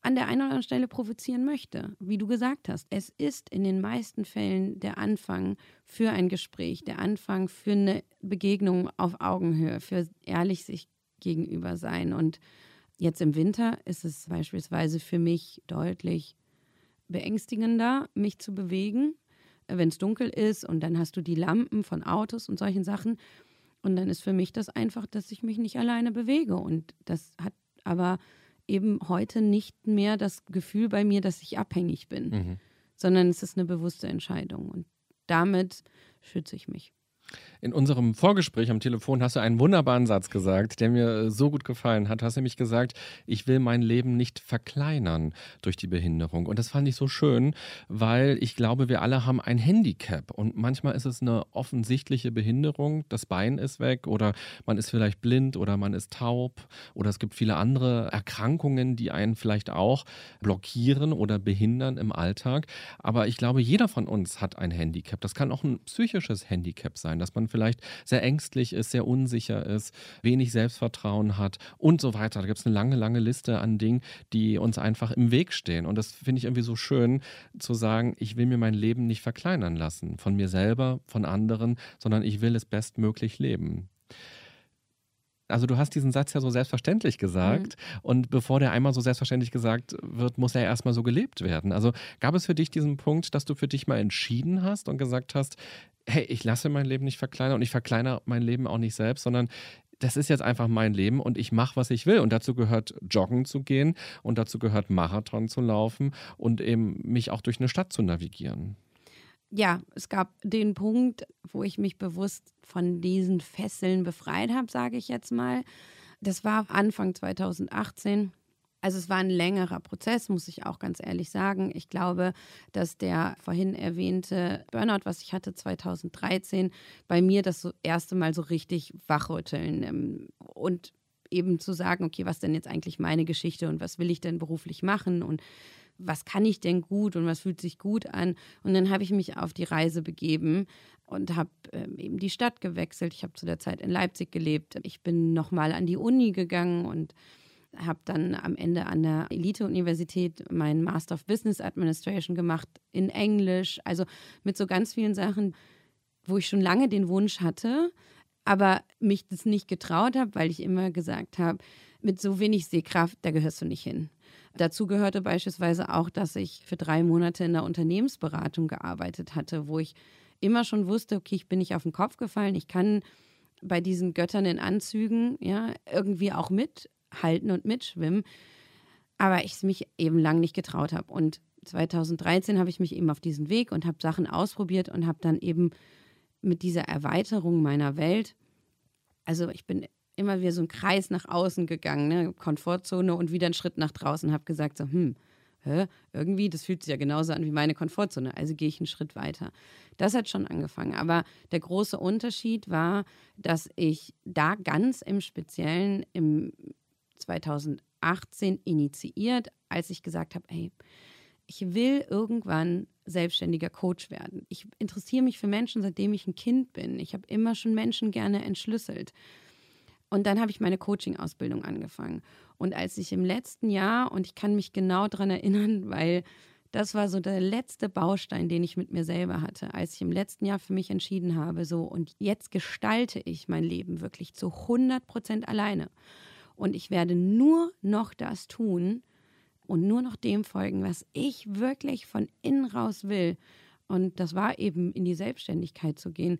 Speaker 1: an der einen oder anderen Stelle provozieren möchte. Wie du gesagt hast, es ist in den meisten Fällen der Anfang für ein Gespräch, der Anfang für eine Begegnung auf Augenhöhe, für ehrlich sich gegenüber sein. Und jetzt im Winter ist es beispielsweise für mich deutlich beängstigender, mich zu bewegen, wenn es dunkel ist und dann hast du die Lampen von Autos und solchen Sachen. Und dann ist für mich das einfach, dass ich mich nicht alleine bewege. Und das hat aber eben heute nicht mehr das Gefühl bei mir, dass ich abhängig bin, mhm. sondern es ist eine bewusste Entscheidung. Und damit schütze ich mich.
Speaker 3: In unserem Vorgespräch am Telefon hast du einen wunderbaren Satz gesagt, der mir so gut gefallen hat. Du hast nämlich gesagt, ich will mein Leben nicht verkleinern durch die Behinderung. Und das fand ich so schön, weil ich glaube, wir alle haben ein Handicap. Und manchmal ist es eine offensichtliche Behinderung. Das Bein ist weg oder man ist vielleicht blind oder man ist taub oder es gibt viele andere Erkrankungen, die einen vielleicht auch blockieren oder behindern im Alltag. Aber ich glaube, jeder von uns hat ein Handicap. Das kann auch ein psychisches Handicap sein dass man vielleicht sehr ängstlich ist, sehr unsicher ist, wenig Selbstvertrauen hat und so weiter. Da gibt es eine lange, lange Liste an Dingen, die uns einfach im Weg stehen. Und das finde ich irgendwie so schön zu sagen, ich will mir mein Leben nicht verkleinern lassen, von mir selber, von anderen, sondern ich will es bestmöglich leben. Also du hast diesen Satz ja so selbstverständlich gesagt mhm. und bevor der einmal so selbstverständlich gesagt wird, muss er erstmal so gelebt werden. Also gab es für dich diesen Punkt, dass du für dich mal entschieden hast und gesagt hast, hey, ich lasse mein Leben nicht verkleinern und ich verkleinere mein Leben auch nicht selbst, sondern das ist jetzt einfach mein Leben und ich mache, was ich will. Und dazu gehört Joggen zu gehen und dazu gehört Marathon zu laufen und eben mich auch durch eine Stadt zu navigieren.
Speaker 1: Ja, es gab den Punkt, wo ich mich bewusst von diesen Fesseln befreit habe, sage ich jetzt mal. Das war Anfang 2018. Also es war ein längerer Prozess, muss ich auch ganz ehrlich sagen. Ich glaube, dass der vorhin erwähnte Burnout, was ich hatte 2013, bei mir das erste Mal so richtig wachrütteln ähm, und eben zu sagen, okay, was denn jetzt eigentlich meine Geschichte und was will ich denn beruflich machen und was kann ich denn gut und was fühlt sich gut an. Und dann habe ich mich auf die Reise begeben und habe ähm, eben die Stadt gewechselt. Ich habe zu der Zeit in Leipzig gelebt. Ich bin nochmal an die Uni gegangen und habe dann am Ende an der Elite-Universität meinen Master of Business Administration gemacht in Englisch. Also mit so ganz vielen Sachen, wo ich schon lange den Wunsch hatte, aber mich das nicht getraut habe, weil ich immer gesagt habe, mit so wenig Sehkraft, da gehörst du nicht hin. Dazu gehörte beispielsweise auch, dass ich für drei Monate in der Unternehmensberatung gearbeitet hatte, wo ich immer schon wusste, okay, ich bin nicht auf den Kopf gefallen, ich kann bei diesen Göttern in Anzügen ja irgendwie auch mit halten und mitschwimmen. Aber ich es mich eben lang nicht getraut habe. Und 2013 habe ich mich eben auf diesen Weg und habe Sachen ausprobiert und habe dann eben mit dieser Erweiterung meiner Welt, also ich bin immer wieder so einen Kreis nach außen gegangen, ne? Komfortzone und wieder einen Schritt nach draußen, habe gesagt so, hm, hä, irgendwie, das fühlt sich ja genauso an wie meine Komfortzone, also gehe ich einen Schritt weiter. Das hat schon angefangen, aber der große Unterschied war, dass ich da ganz im Speziellen im 2018 initiiert, als ich gesagt habe, ey, ich will irgendwann selbstständiger Coach werden. Ich interessiere mich für Menschen, seitdem ich ein Kind bin. Ich habe immer schon Menschen gerne entschlüsselt. Und dann habe ich meine Coaching-Ausbildung angefangen. Und als ich im letzten Jahr, und ich kann mich genau daran erinnern, weil das war so der letzte Baustein, den ich mit mir selber hatte, als ich im letzten Jahr für mich entschieden habe, so und jetzt gestalte ich mein Leben wirklich zu 100 Prozent alleine. Und ich werde nur noch das tun und nur noch dem folgen, was ich wirklich von innen raus will. Und das war eben in die Selbstständigkeit zu gehen.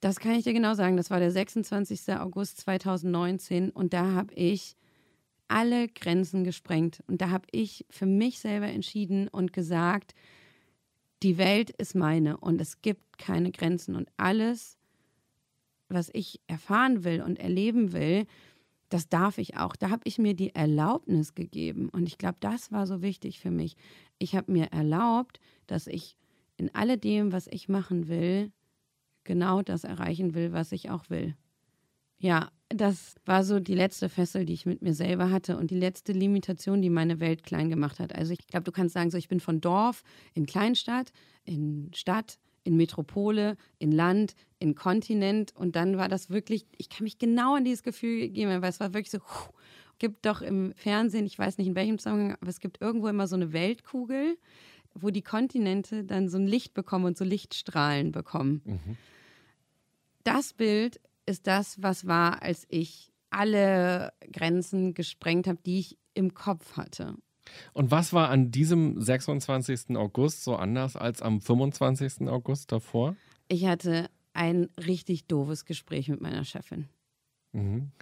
Speaker 1: Das kann ich dir genau sagen. Das war der 26. August 2019 und da habe ich alle Grenzen gesprengt. Und da habe ich für mich selber entschieden und gesagt, die Welt ist meine und es gibt keine Grenzen. Und alles, was ich erfahren will und erleben will, das darf ich auch. Da habe ich mir die Erlaubnis gegeben. Und ich glaube, das war so wichtig für mich. Ich habe mir erlaubt, dass ich in alledem, was ich machen will, genau das erreichen will, was ich auch will. Ja, das war so die letzte Fessel, die ich mit mir selber hatte und die letzte Limitation, die meine Welt klein gemacht hat. Also ich glaube, du kannst sagen, so ich bin von Dorf in Kleinstadt, in Stadt, in Metropole, in Land, in Kontinent. Und dann war das wirklich, ich kann mich genau an dieses Gefühl geben, weil es war wirklich so, puh, gibt doch im Fernsehen, ich weiß nicht in welchem Zusammenhang, aber es gibt irgendwo immer so eine Weltkugel, wo die Kontinente dann so ein Licht bekommen und so Lichtstrahlen bekommen. Mhm. Das Bild ist das, was war, als ich alle Grenzen gesprengt habe, die ich im Kopf hatte.
Speaker 3: Und was war an diesem 26. August so anders als am 25. August davor?
Speaker 1: Ich hatte ein richtig doofes Gespräch mit meiner Chefin. Mhm.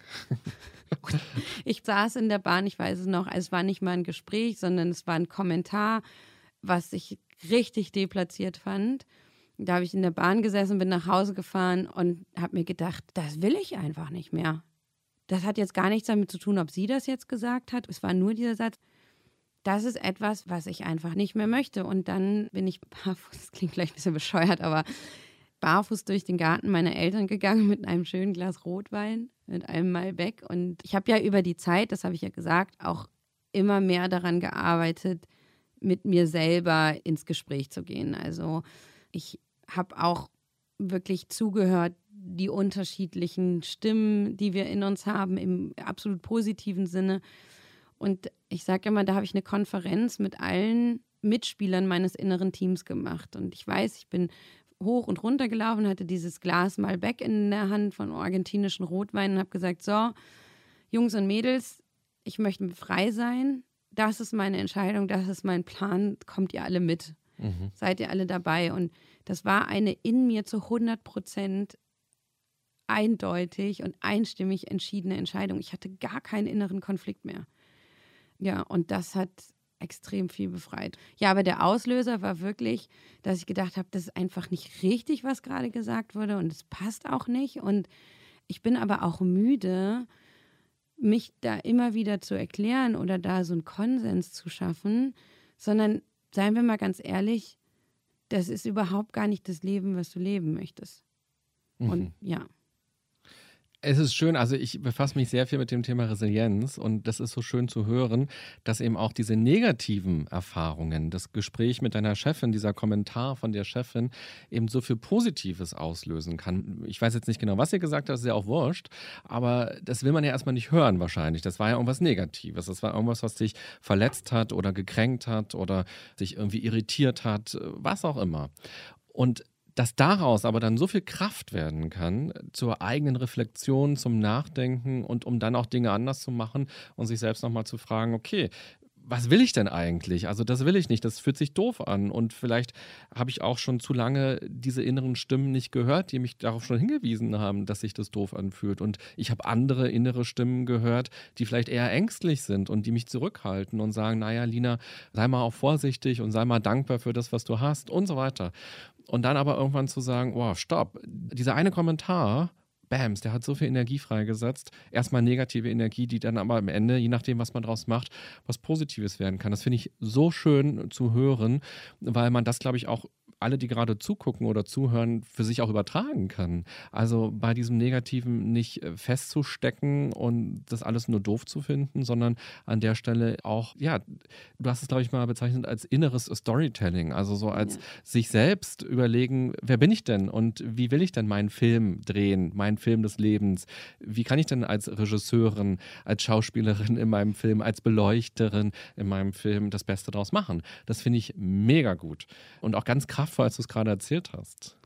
Speaker 1: ich saß in der Bahn, ich weiß es noch, es war nicht mal ein Gespräch, sondern es war ein Kommentar, was ich richtig deplatziert fand. Da habe ich in der Bahn gesessen, bin nach Hause gefahren und habe mir gedacht, das will ich einfach nicht mehr. Das hat jetzt gar nichts damit zu tun, ob sie das jetzt gesagt hat. Es war nur dieser Satz, das ist etwas, was ich einfach nicht mehr möchte. Und dann bin ich barfuß, das klingt gleich ein bisschen bescheuert, aber barfuß durch den Garten meiner Eltern gegangen mit einem schönen Glas Rotwein, mit einem Malbec. Und ich habe ja über die Zeit, das habe ich ja gesagt, auch immer mehr daran gearbeitet, mit mir selber ins Gespräch zu gehen. Also ich habe auch wirklich zugehört, die unterschiedlichen Stimmen, die wir in uns haben, im absolut positiven Sinne. Und ich sage immer, da habe ich eine Konferenz mit allen Mitspielern meines inneren Teams gemacht. Und ich weiß, ich bin hoch und runter gelaufen, hatte dieses Glas Malbec in der Hand von argentinischen Rotwein und habe gesagt, so, Jungs und Mädels, ich möchte frei sein. Das ist meine Entscheidung, das ist mein Plan. Kommt ihr alle mit? Mhm. Seid ihr alle dabei? Und das war eine in mir zu 100 Prozent eindeutig und einstimmig entschiedene Entscheidung. Ich hatte gar keinen inneren Konflikt mehr. Ja, und das hat extrem viel befreit. Ja, aber der Auslöser war wirklich, dass ich gedacht habe, das ist einfach nicht richtig, was gerade gesagt wurde und es passt auch nicht. Und ich bin aber auch müde, mich da immer wieder zu erklären oder da so einen Konsens zu schaffen, sondern seien wir mal ganz ehrlich, das ist überhaupt gar nicht das Leben, was du leben möchtest. Mhm. Und ja.
Speaker 3: Es ist schön, also ich befasse mich sehr viel mit dem Thema Resilienz und das ist so schön zu hören, dass eben auch diese negativen Erfahrungen, das Gespräch mit deiner Chefin, dieser Kommentar von der Chefin eben so viel Positives auslösen kann. Ich weiß jetzt nicht genau, was ihr gesagt habt, ist ja auch wurscht, aber das will man ja erstmal nicht hören wahrscheinlich. Das war ja irgendwas Negatives, das war irgendwas, was dich verletzt hat oder gekränkt hat oder dich irgendwie irritiert hat, was auch immer. Und dass daraus aber dann so viel Kraft werden kann zur eigenen Reflexion, zum Nachdenken und um dann auch Dinge anders zu machen und sich selbst nochmal zu fragen, okay, was will ich denn eigentlich? Also das will ich nicht, das fühlt sich doof an und vielleicht habe ich auch schon zu lange diese inneren Stimmen nicht gehört, die mich darauf schon hingewiesen haben, dass sich das doof anfühlt und ich habe andere innere Stimmen gehört, die vielleicht eher ängstlich sind und die mich zurückhalten und sagen, naja, Lina, sei mal auch vorsichtig und sei mal dankbar für das, was du hast und so weiter. Und dann aber irgendwann zu sagen, wow, stopp, dieser eine Kommentar, Bams, der hat so viel Energie freigesetzt. Erstmal negative Energie, die dann aber am Ende, je nachdem, was man draus macht, was Positives werden kann. Das finde ich so schön zu hören, weil man das, glaube ich, auch alle, die gerade zugucken oder zuhören, für sich auch übertragen kann. Also bei diesem Negativen nicht äh, festzustecken und das alles nur doof zu finden, sondern an der Stelle auch, ja, du hast es, glaube ich, mal bezeichnet als inneres Storytelling. Also so als ja. sich selbst überlegen, wer bin ich denn und wie will ich denn meinen Film drehen, meinen Film des Lebens? Wie kann ich denn als Regisseurin, als Schauspielerin in meinem Film, als Beleuchterin in meinem Film das Beste daraus machen? Das finde ich mega gut und auch ganz kraftvoll kraftvoll, als du es gerade erzählt hast.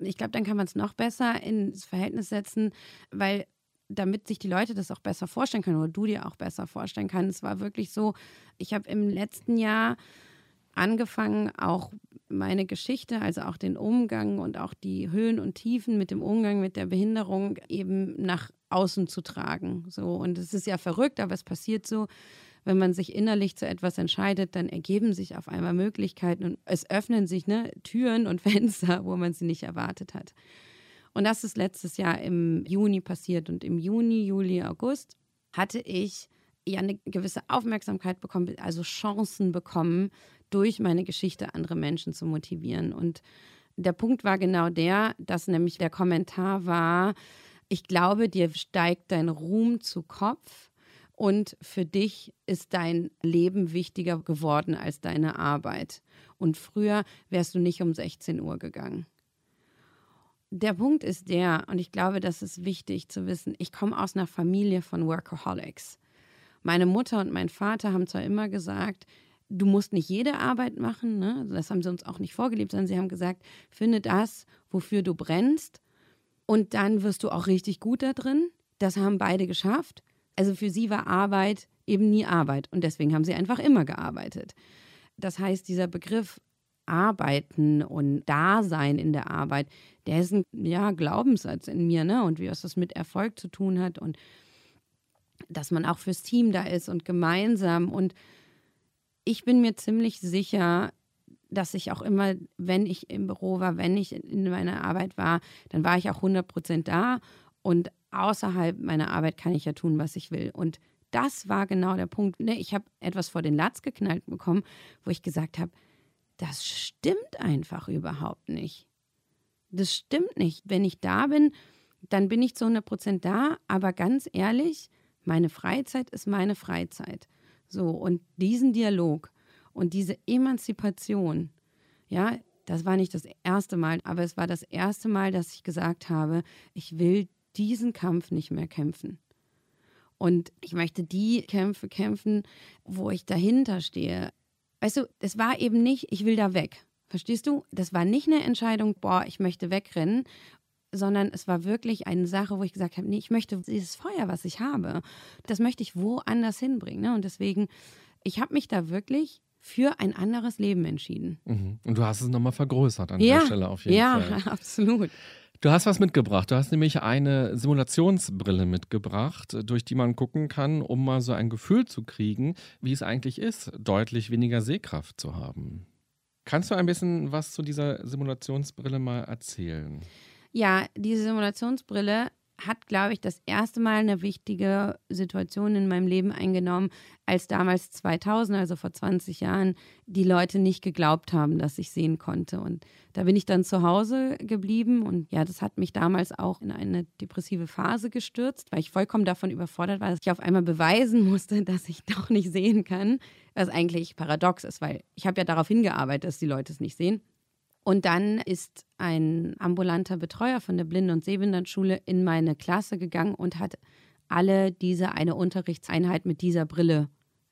Speaker 1: Ich glaube, dann kann man es noch besser ins Verhältnis setzen, weil damit sich die Leute das auch besser vorstellen können oder du dir auch besser vorstellen kannst. Es war wirklich so, ich habe im letzten Jahr angefangen, auch meine Geschichte, also auch den Umgang und auch die Höhen und Tiefen mit dem Umgang mit der Behinderung eben nach außen zu tragen. So und es ist ja verrückt, aber es passiert so wenn man sich innerlich zu etwas entscheidet, dann ergeben sich auf einmal Möglichkeiten und es öffnen sich ne, Türen und Fenster, wo man sie nicht erwartet hat. Und das ist letztes Jahr im Juni passiert. Und im Juni, Juli, August hatte ich ja eine gewisse Aufmerksamkeit bekommen, also Chancen bekommen, durch meine Geschichte andere Menschen zu motivieren. Und der Punkt war genau der, dass nämlich der Kommentar war, ich glaube, dir steigt dein Ruhm zu Kopf und für dich ist dein Leben wichtiger geworden als deine Arbeit. Und früher wärst du nicht um 16 Uhr gegangen. Der Punkt ist der, und ich glaube, das ist wichtig zu wissen, ich komme aus einer Familie von Workaholics. Meine Mutter und mein Vater haben zwar immer gesagt, du musst nicht jede Arbeit machen, ne? das haben sie uns auch nicht vorgelebt, sondern sie haben gesagt, finde das, wofür du brennst und dann wirst du auch richtig gut da drin. Das haben beide geschafft. Also für sie war Arbeit eben nie Arbeit und deswegen haben sie einfach immer gearbeitet. Das heißt, dieser Begriff Arbeiten und Dasein in der Arbeit, der ist ein ja, Glaubenssatz in mir, ne? Und wie was das mit Erfolg zu tun hat und dass man auch fürs Team da ist und gemeinsam. Und ich bin mir ziemlich sicher, dass ich auch immer, wenn ich im Büro war, wenn ich in meiner Arbeit war, dann war ich auch 100 Prozent da. Und außerhalb meiner Arbeit kann ich ja tun, was ich will. Und das war genau der Punkt. Ne? Ich habe etwas vor den Latz geknallt bekommen, wo ich gesagt habe, das stimmt einfach überhaupt nicht. Das stimmt nicht. Wenn ich da bin, dann bin ich zu 100 Prozent da. Aber ganz ehrlich, meine Freizeit ist meine Freizeit. So, und diesen Dialog und diese Emanzipation, ja, das war nicht das erste Mal, aber es war das erste Mal, dass ich gesagt habe, ich will diesen Kampf nicht mehr kämpfen. Und ich möchte die Kämpfe kämpfen, wo ich dahinter stehe. Weißt du, es war eben nicht, ich will da weg. Verstehst du? Das war nicht eine Entscheidung, boah, ich möchte wegrennen, sondern es war wirklich eine Sache, wo ich gesagt habe, nee, ich möchte dieses Feuer, was ich habe, das möchte ich woanders hinbringen. Ne? Und deswegen, ich habe mich da wirklich für ein anderes Leben entschieden.
Speaker 3: Mhm. Und du hast es nochmal vergrößert an ja, der Stelle auf jeden
Speaker 1: ja,
Speaker 3: Fall.
Speaker 1: Ja, absolut.
Speaker 3: Du hast was mitgebracht. Du hast nämlich eine Simulationsbrille mitgebracht, durch die man gucken kann, um mal so ein Gefühl zu kriegen, wie es eigentlich ist, deutlich weniger Sehkraft zu haben. Kannst du ein bisschen was zu dieser Simulationsbrille mal erzählen?
Speaker 1: Ja, diese Simulationsbrille hat, glaube ich, das erste Mal eine wichtige Situation in meinem Leben eingenommen, als damals 2000, also vor 20 Jahren, die Leute nicht geglaubt haben, dass ich sehen konnte. Und da bin ich dann zu Hause geblieben und ja, das hat mich damals auch in eine depressive Phase gestürzt, weil ich vollkommen davon überfordert war, dass ich auf einmal beweisen musste, dass ich doch nicht sehen kann, was eigentlich paradox ist, weil ich habe ja darauf hingearbeitet, dass die Leute es nicht sehen. Und dann ist ein ambulanter Betreuer von der Blinden- und Sehbehindertenschule in meine Klasse gegangen und hat alle diese eine Unterrichtseinheit mit dieser Brille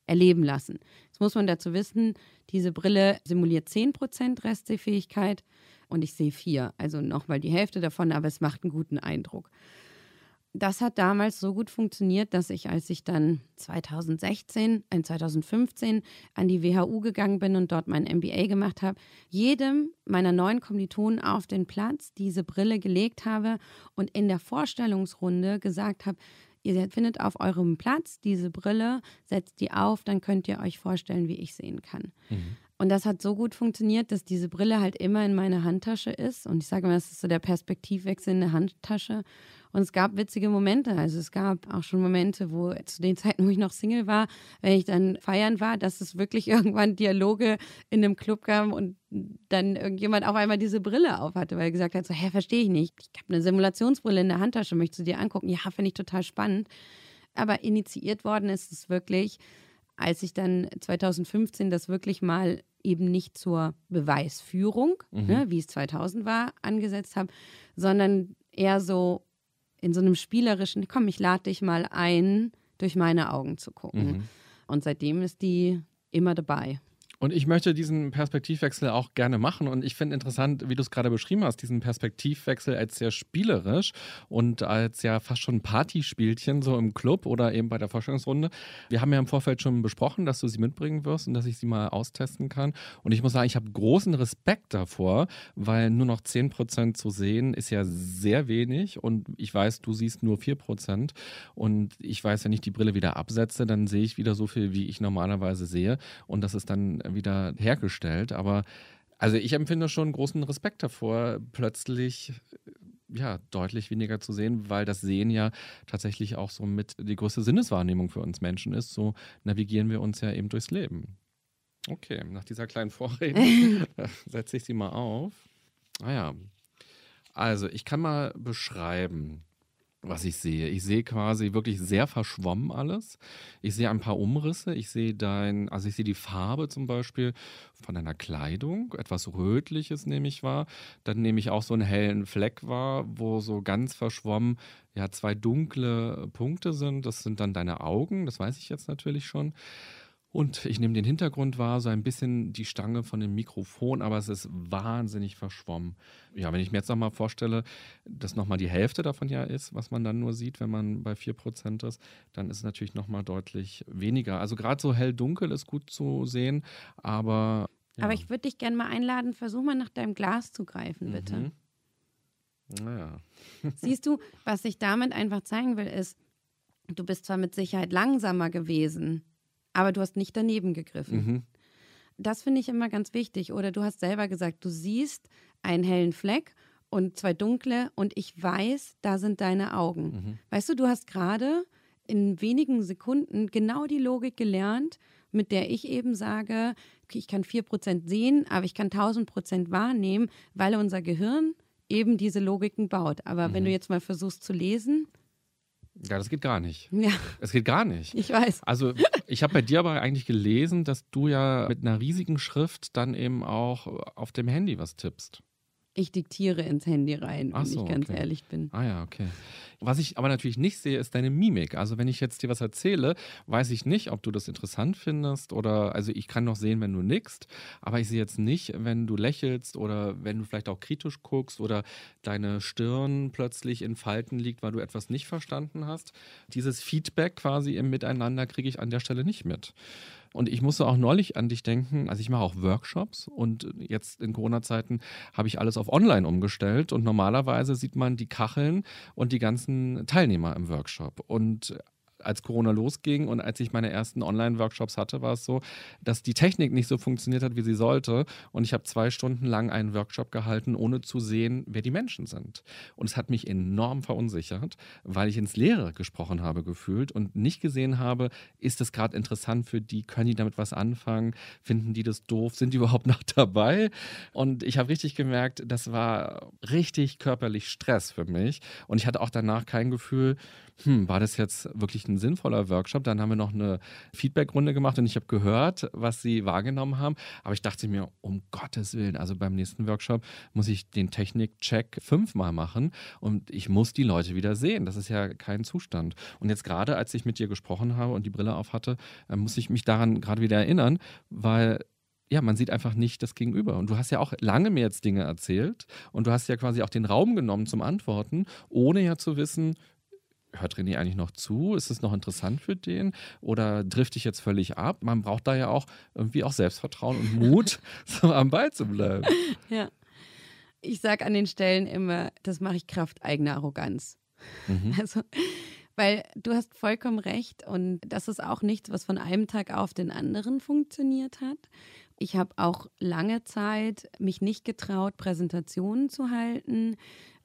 Speaker 1: erleben lassen. Jetzt muss man dazu wissen, diese Brille simuliert 10% Restsehfähigkeit und ich sehe 4, also nochmal die Hälfte davon, aber es macht einen guten Eindruck das hat damals so gut funktioniert, dass ich, als ich dann 2016, äh 2015 an die WHU gegangen bin und dort mein MBA gemacht habe, jedem meiner neuen Kommilitonen auf den Platz diese Brille gelegt habe und in der Vorstellungsrunde gesagt habe, ihr findet auf eurem Platz diese Brille, setzt die auf, dann könnt ihr euch vorstellen, wie ich sehen kann. Mhm. Und das hat so gut funktioniert, dass diese Brille halt immer in meiner Handtasche ist. Und ich sage mal, das ist so der Perspektivwechsel in der Handtasche. Und es gab witzige Momente. Also es gab auch schon Momente, wo zu den Zeiten, wo ich noch Single war, wenn ich dann feiern war, dass es wirklich irgendwann Dialoge in einem Club gab und dann irgendjemand auf einmal diese Brille auf hatte, weil er gesagt hat, so, hä, verstehe ich nicht. Ich habe eine Simulationsbrille in der Handtasche, möchtest du dir angucken? Ja, finde ich total spannend. Aber initiiert worden ist es wirklich als ich dann 2015 das wirklich mal eben nicht zur Beweisführung, mhm. ne, wie es 2000 war, angesetzt habe, sondern eher so in so einem spielerischen, komm, ich lade dich mal ein, durch meine Augen zu gucken. Mhm. Und seitdem ist die immer dabei.
Speaker 3: Und ich möchte diesen Perspektivwechsel auch gerne machen. Und ich finde interessant, wie du es gerade beschrieben hast, diesen Perspektivwechsel als sehr spielerisch und als ja fast schon Partyspielchen so im Club oder eben bei der Vorstellungsrunde. Wir haben ja im Vorfeld schon besprochen, dass du sie mitbringen wirst und dass ich sie mal austesten kann. Und ich muss sagen, ich habe großen Respekt davor, weil nur noch 10% zu sehen ist ja sehr wenig. Und ich weiß, du siehst nur 4%. Und ich weiß, wenn ich die Brille wieder absetze, dann sehe ich wieder so viel, wie ich normalerweise sehe. Und das ist dann wieder hergestellt. Aber also ich empfinde schon großen Respekt davor, plötzlich ja, deutlich weniger zu sehen, weil das Sehen ja tatsächlich auch so mit die größte Sinneswahrnehmung für uns Menschen ist. So navigieren wir uns ja eben durchs Leben. Okay, nach dieser kleinen Vorrede setze ich sie mal auf. Ah ja. Also, ich kann mal beschreiben, was ich sehe. Ich sehe quasi wirklich sehr verschwommen alles. Ich sehe ein paar Umrisse. Ich sehe dein, also ich sehe die Farbe zum Beispiel von deiner Kleidung, etwas Rötliches nehme ich wahr. Dann nehme ich auch so einen hellen Fleck wahr, wo so ganz verschwommen ja zwei dunkle Punkte sind. Das sind dann deine Augen. Das weiß ich jetzt natürlich schon. Und ich nehme den Hintergrund wahr, so ein bisschen die Stange von dem Mikrofon, aber es ist wahnsinnig verschwommen. Ja, wenn ich mir jetzt nochmal vorstelle, dass nochmal die Hälfte davon ja ist, was man dann nur sieht, wenn man bei 4% ist, dann ist es natürlich nochmal deutlich weniger. Also gerade so hell-dunkel ist gut zu sehen, aber.
Speaker 1: Ja. Aber ich würde dich gerne mal einladen, versuch mal nach deinem Glas zu greifen, bitte. Mhm.
Speaker 3: Naja.
Speaker 1: Siehst du, was ich damit einfach zeigen will, ist, du bist zwar mit Sicherheit langsamer gewesen aber du hast nicht daneben gegriffen. Mhm. Das finde ich immer ganz wichtig. Oder du hast selber gesagt, du siehst einen hellen Fleck und zwei dunkle und ich weiß, da sind deine Augen. Mhm. Weißt du, du hast gerade in wenigen Sekunden genau die Logik gelernt, mit der ich eben sage, ich kann 4% sehen, aber ich kann 1000% wahrnehmen, weil unser Gehirn eben diese Logiken baut. Aber mhm. wenn du jetzt mal versuchst zu lesen,
Speaker 3: ja, das geht gar nicht.
Speaker 1: Ja.
Speaker 3: Es geht gar nicht.
Speaker 1: Ich weiß.
Speaker 3: Also, ich habe bei dir aber eigentlich gelesen, dass du ja mit einer riesigen Schrift dann eben auch auf dem Handy was tippst.
Speaker 1: Ich diktiere ins Handy rein, wenn so, ich ganz
Speaker 3: okay.
Speaker 1: ehrlich bin.
Speaker 3: Ah ja, okay. Was ich aber natürlich nicht sehe, ist deine Mimik. Also wenn ich jetzt dir was erzähle, weiß ich nicht, ob du das interessant findest oder, also ich kann noch sehen, wenn du nickst, aber ich sehe jetzt nicht, wenn du lächelst oder wenn du vielleicht auch kritisch guckst oder deine Stirn plötzlich in Falten liegt, weil du etwas nicht verstanden hast. Dieses Feedback quasi im Miteinander kriege ich an der Stelle nicht mit. Und ich musste auch neulich an dich denken, also ich mache auch Workshops und jetzt in Corona-Zeiten habe ich alles auf online umgestellt und normalerweise sieht man die Kacheln und die ganzen Teilnehmer im Workshop. Und als Corona losging und als ich meine ersten Online-Workshops hatte, war es so, dass die Technik nicht so funktioniert hat, wie sie sollte. Und ich habe zwei Stunden lang einen Workshop gehalten, ohne zu sehen, wer die Menschen sind. Und es hat mich enorm verunsichert, weil ich ins Leere gesprochen habe gefühlt und nicht gesehen habe, ist das gerade interessant für die, können die damit was anfangen, finden die das doof, sind die überhaupt noch dabei? Und ich habe richtig gemerkt, das war richtig körperlich Stress für mich. Und ich hatte auch danach kein Gefühl, hm, war das jetzt wirklich ein sinnvoller Workshop? Dann haben wir noch eine Feedbackrunde gemacht und ich habe gehört, was sie wahrgenommen haben. Aber ich dachte mir, um Gottes Willen, also beim nächsten Workshop muss ich den Technik-Check fünfmal machen und ich muss die Leute wieder sehen. Das ist ja kein Zustand. Und jetzt gerade, als ich mit dir gesprochen habe und die Brille auf hatte, äh, muss ich mich daran gerade wieder erinnern, weil ja, man sieht einfach nicht das Gegenüber. Und du hast ja auch lange mir jetzt Dinge erzählt und du hast ja quasi auch den Raum genommen zum Antworten, ohne ja zu wissen, hört René eigentlich noch zu? Ist es noch interessant für den? Oder trifft dich jetzt völlig ab? Man braucht da ja auch irgendwie auch Selbstvertrauen und Mut, so am Ball zu bleiben.
Speaker 1: Ja. Ich sage an den Stellen immer, das mache ich Kraft eigener Arroganz. Mhm. Also, weil du hast vollkommen recht und das ist auch nichts, was von einem Tag auf den anderen funktioniert hat. Ich habe auch lange Zeit mich nicht getraut, Präsentationen zu halten,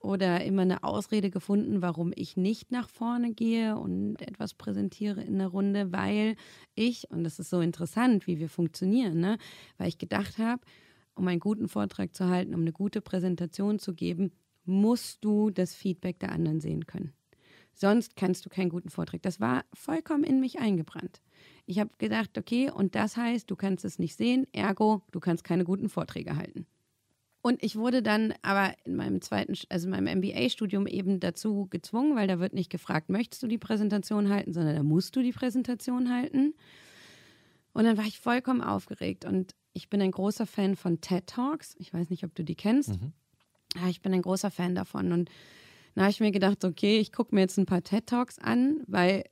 Speaker 1: oder immer eine Ausrede gefunden, warum ich nicht nach vorne gehe und etwas präsentiere in der Runde, weil ich, und das ist so interessant, wie wir funktionieren, ne? weil ich gedacht habe, um einen guten Vortrag zu halten, um eine gute Präsentation zu geben, musst du das Feedback der anderen sehen können. Sonst kannst du keinen guten Vortrag. Das war vollkommen in mich eingebrannt. Ich habe gedacht, okay, und das heißt, du kannst es nicht sehen, ergo, du kannst keine guten Vorträge halten. Und ich wurde dann aber in meinem zweiten, also in meinem MBA-Studium eben dazu gezwungen, weil da wird nicht gefragt, möchtest du die Präsentation halten, sondern da musst du die Präsentation halten. Und dann war ich vollkommen aufgeregt und ich bin ein großer Fan von TED Talks. Ich weiß nicht, ob du die kennst. Mhm. Ja, ich bin ein großer Fan davon. Und da habe ich mir gedacht, okay, ich gucke mir jetzt ein paar TED Talks an, weil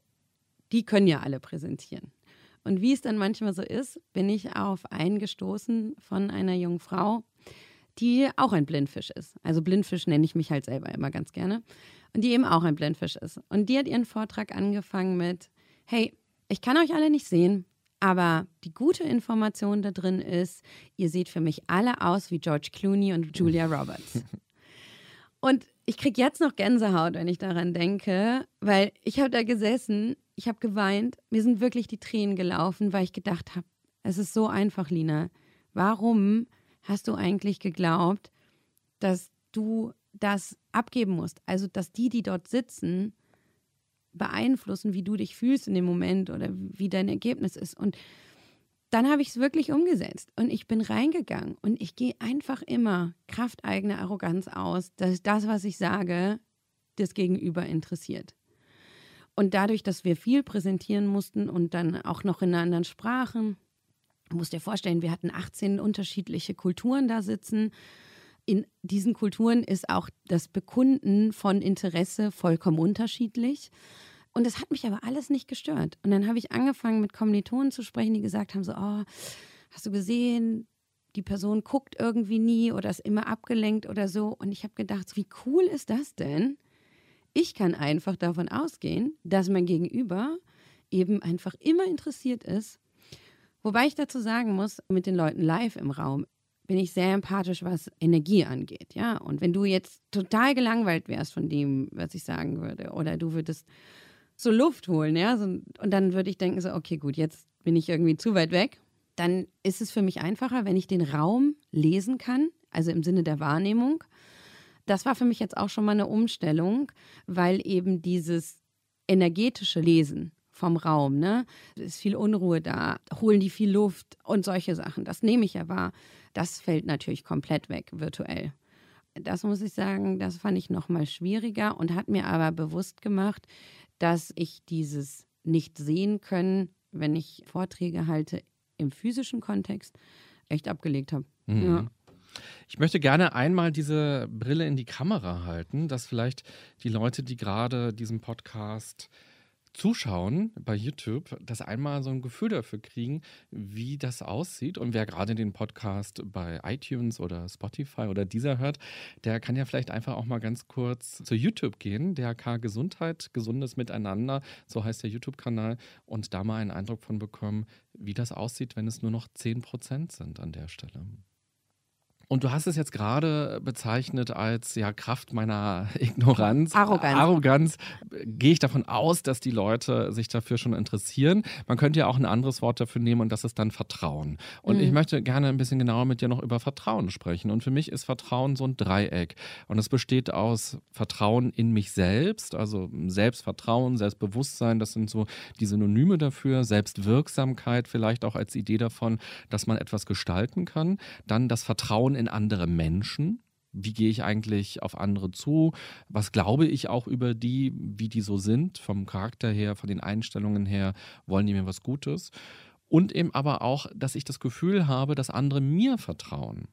Speaker 1: die können ja alle präsentieren. Und wie es dann manchmal so ist, bin ich auf einen gestoßen von einer jungen Frau, die auch ein Blindfisch ist. Also Blindfisch nenne ich mich halt selber immer ganz gerne. Und die eben auch ein Blindfisch ist. Und die hat ihren Vortrag angefangen mit, hey, ich kann euch alle nicht sehen, aber die gute Information da drin ist, ihr seht für mich alle aus wie George Clooney und Julia Roberts. und ich kriege jetzt noch Gänsehaut, wenn ich daran denke, weil ich habe da gesessen, ich habe geweint, mir sind wirklich die Tränen gelaufen, weil ich gedacht habe, es ist so einfach, Lina. Warum hast du eigentlich geglaubt, dass du das abgeben musst? Also, dass die, die dort sitzen, beeinflussen, wie du dich fühlst in dem Moment oder wie dein Ergebnis ist. Und dann habe ich es wirklich umgesetzt und ich bin reingegangen und ich gehe einfach immer Kraft eigener Arroganz aus, dass das, was ich sage, das Gegenüber interessiert. Und dadurch, dass wir viel präsentieren mussten und dann auch noch in anderen Sprachen, Du musst dir vorstellen, wir hatten 18 unterschiedliche Kulturen da sitzen. In diesen Kulturen ist auch das Bekunden von Interesse vollkommen unterschiedlich. Und das hat mich aber alles nicht gestört. Und dann habe ich angefangen, mit Kommilitonen zu sprechen, die gesagt haben: so, oh, hast du gesehen, die Person guckt irgendwie nie oder ist immer abgelenkt oder so. Und ich habe gedacht, wie cool ist das denn? Ich kann einfach davon ausgehen, dass mein Gegenüber eben einfach immer interessiert ist Wobei ich dazu sagen muss, mit den Leuten live im Raum bin ich sehr empathisch, was Energie angeht, ja. Und wenn du jetzt total gelangweilt wärst von dem, was ich sagen würde, oder du würdest so Luft holen, ja, so, und dann würde ich denken so, okay, gut, jetzt bin ich irgendwie zu weit weg, dann ist es für mich einfacher, wenn ich den Raum lesen kann, also im Sinne der Wahrnehmung. Das war für mich jetzt auch schon mal eine Umstellung, weil eben dieses energetische Lesen vom Raum, ne? Es ist viel Unruhe da, holen die viel Luft und solche Sachen. Das nehme ich ja wahr. Das fällt natürlich komplett weg virtuell. Das muss ich sagen, das fand ich noch mal schwieriger und hat mir aber bewusst gemacht, dass ich dieses nicht sehen können, wenn ich Vorträge halte im physischen Kontext, echt abgelegt habe. Mhm. Ja.
Speaker 3: Ich möchte gerne einmal diese Brille in die Kamera halten, dass vielleicht die Leute, die gerade diesen Podcast Zuschauen bei YouTube, das einmal so ein Gefühl dafür kriegen, wie das aussieht. Und wer gerade den Podcast bei iTunes oder Spotify oder dieser hört, der kann ja vielleicht einfach auch mal ganz kurz zu YouTube gehen, DRK Gesundheit, gesundes Miteinander, so heißt der YouTube-Kanal, und da mal einen Eindruck von bekommen, wie das aussieht, wenn es nur noch 10% sind an der Stelle. Und du hast es jetzt gerade bezeichnet als ja Kraft meiner Ignoranz.
Speaker 1: Arroganz.
Speaker 3: Arroganz. Gehe ich davon aus, dass die Leute sich dafür schon interessieren. Man könnte ja auch ein anderes Wort dafür nehmen und das ist dann Vertrauen. Und mhm. ich möchte gerne ein bisschen genauer mit dir noch über Vertrauen sprechen. Und für mich ist Vertrauen so ein Dreieck. Und es besteht aus Vertrauen in mich selbst, also Selbstvertrauen, Selbstbewusstsein, das sind so die Synonyme dafür. Selbstwirksamkeit vielleicht auch als Idee davon, dass man etwas gestalten kann. Dann das Vertrauen in andere Menschen. Wie gehe ich eigentlich auf andere zu? Was glaube ich auch über die, wie die so sind, vom Charakter her, von den Einstellungen her? Wollen die mir was Gutes? Und eben aber auch, dass ich das Gefühl habe, dass andere mir vertrauen.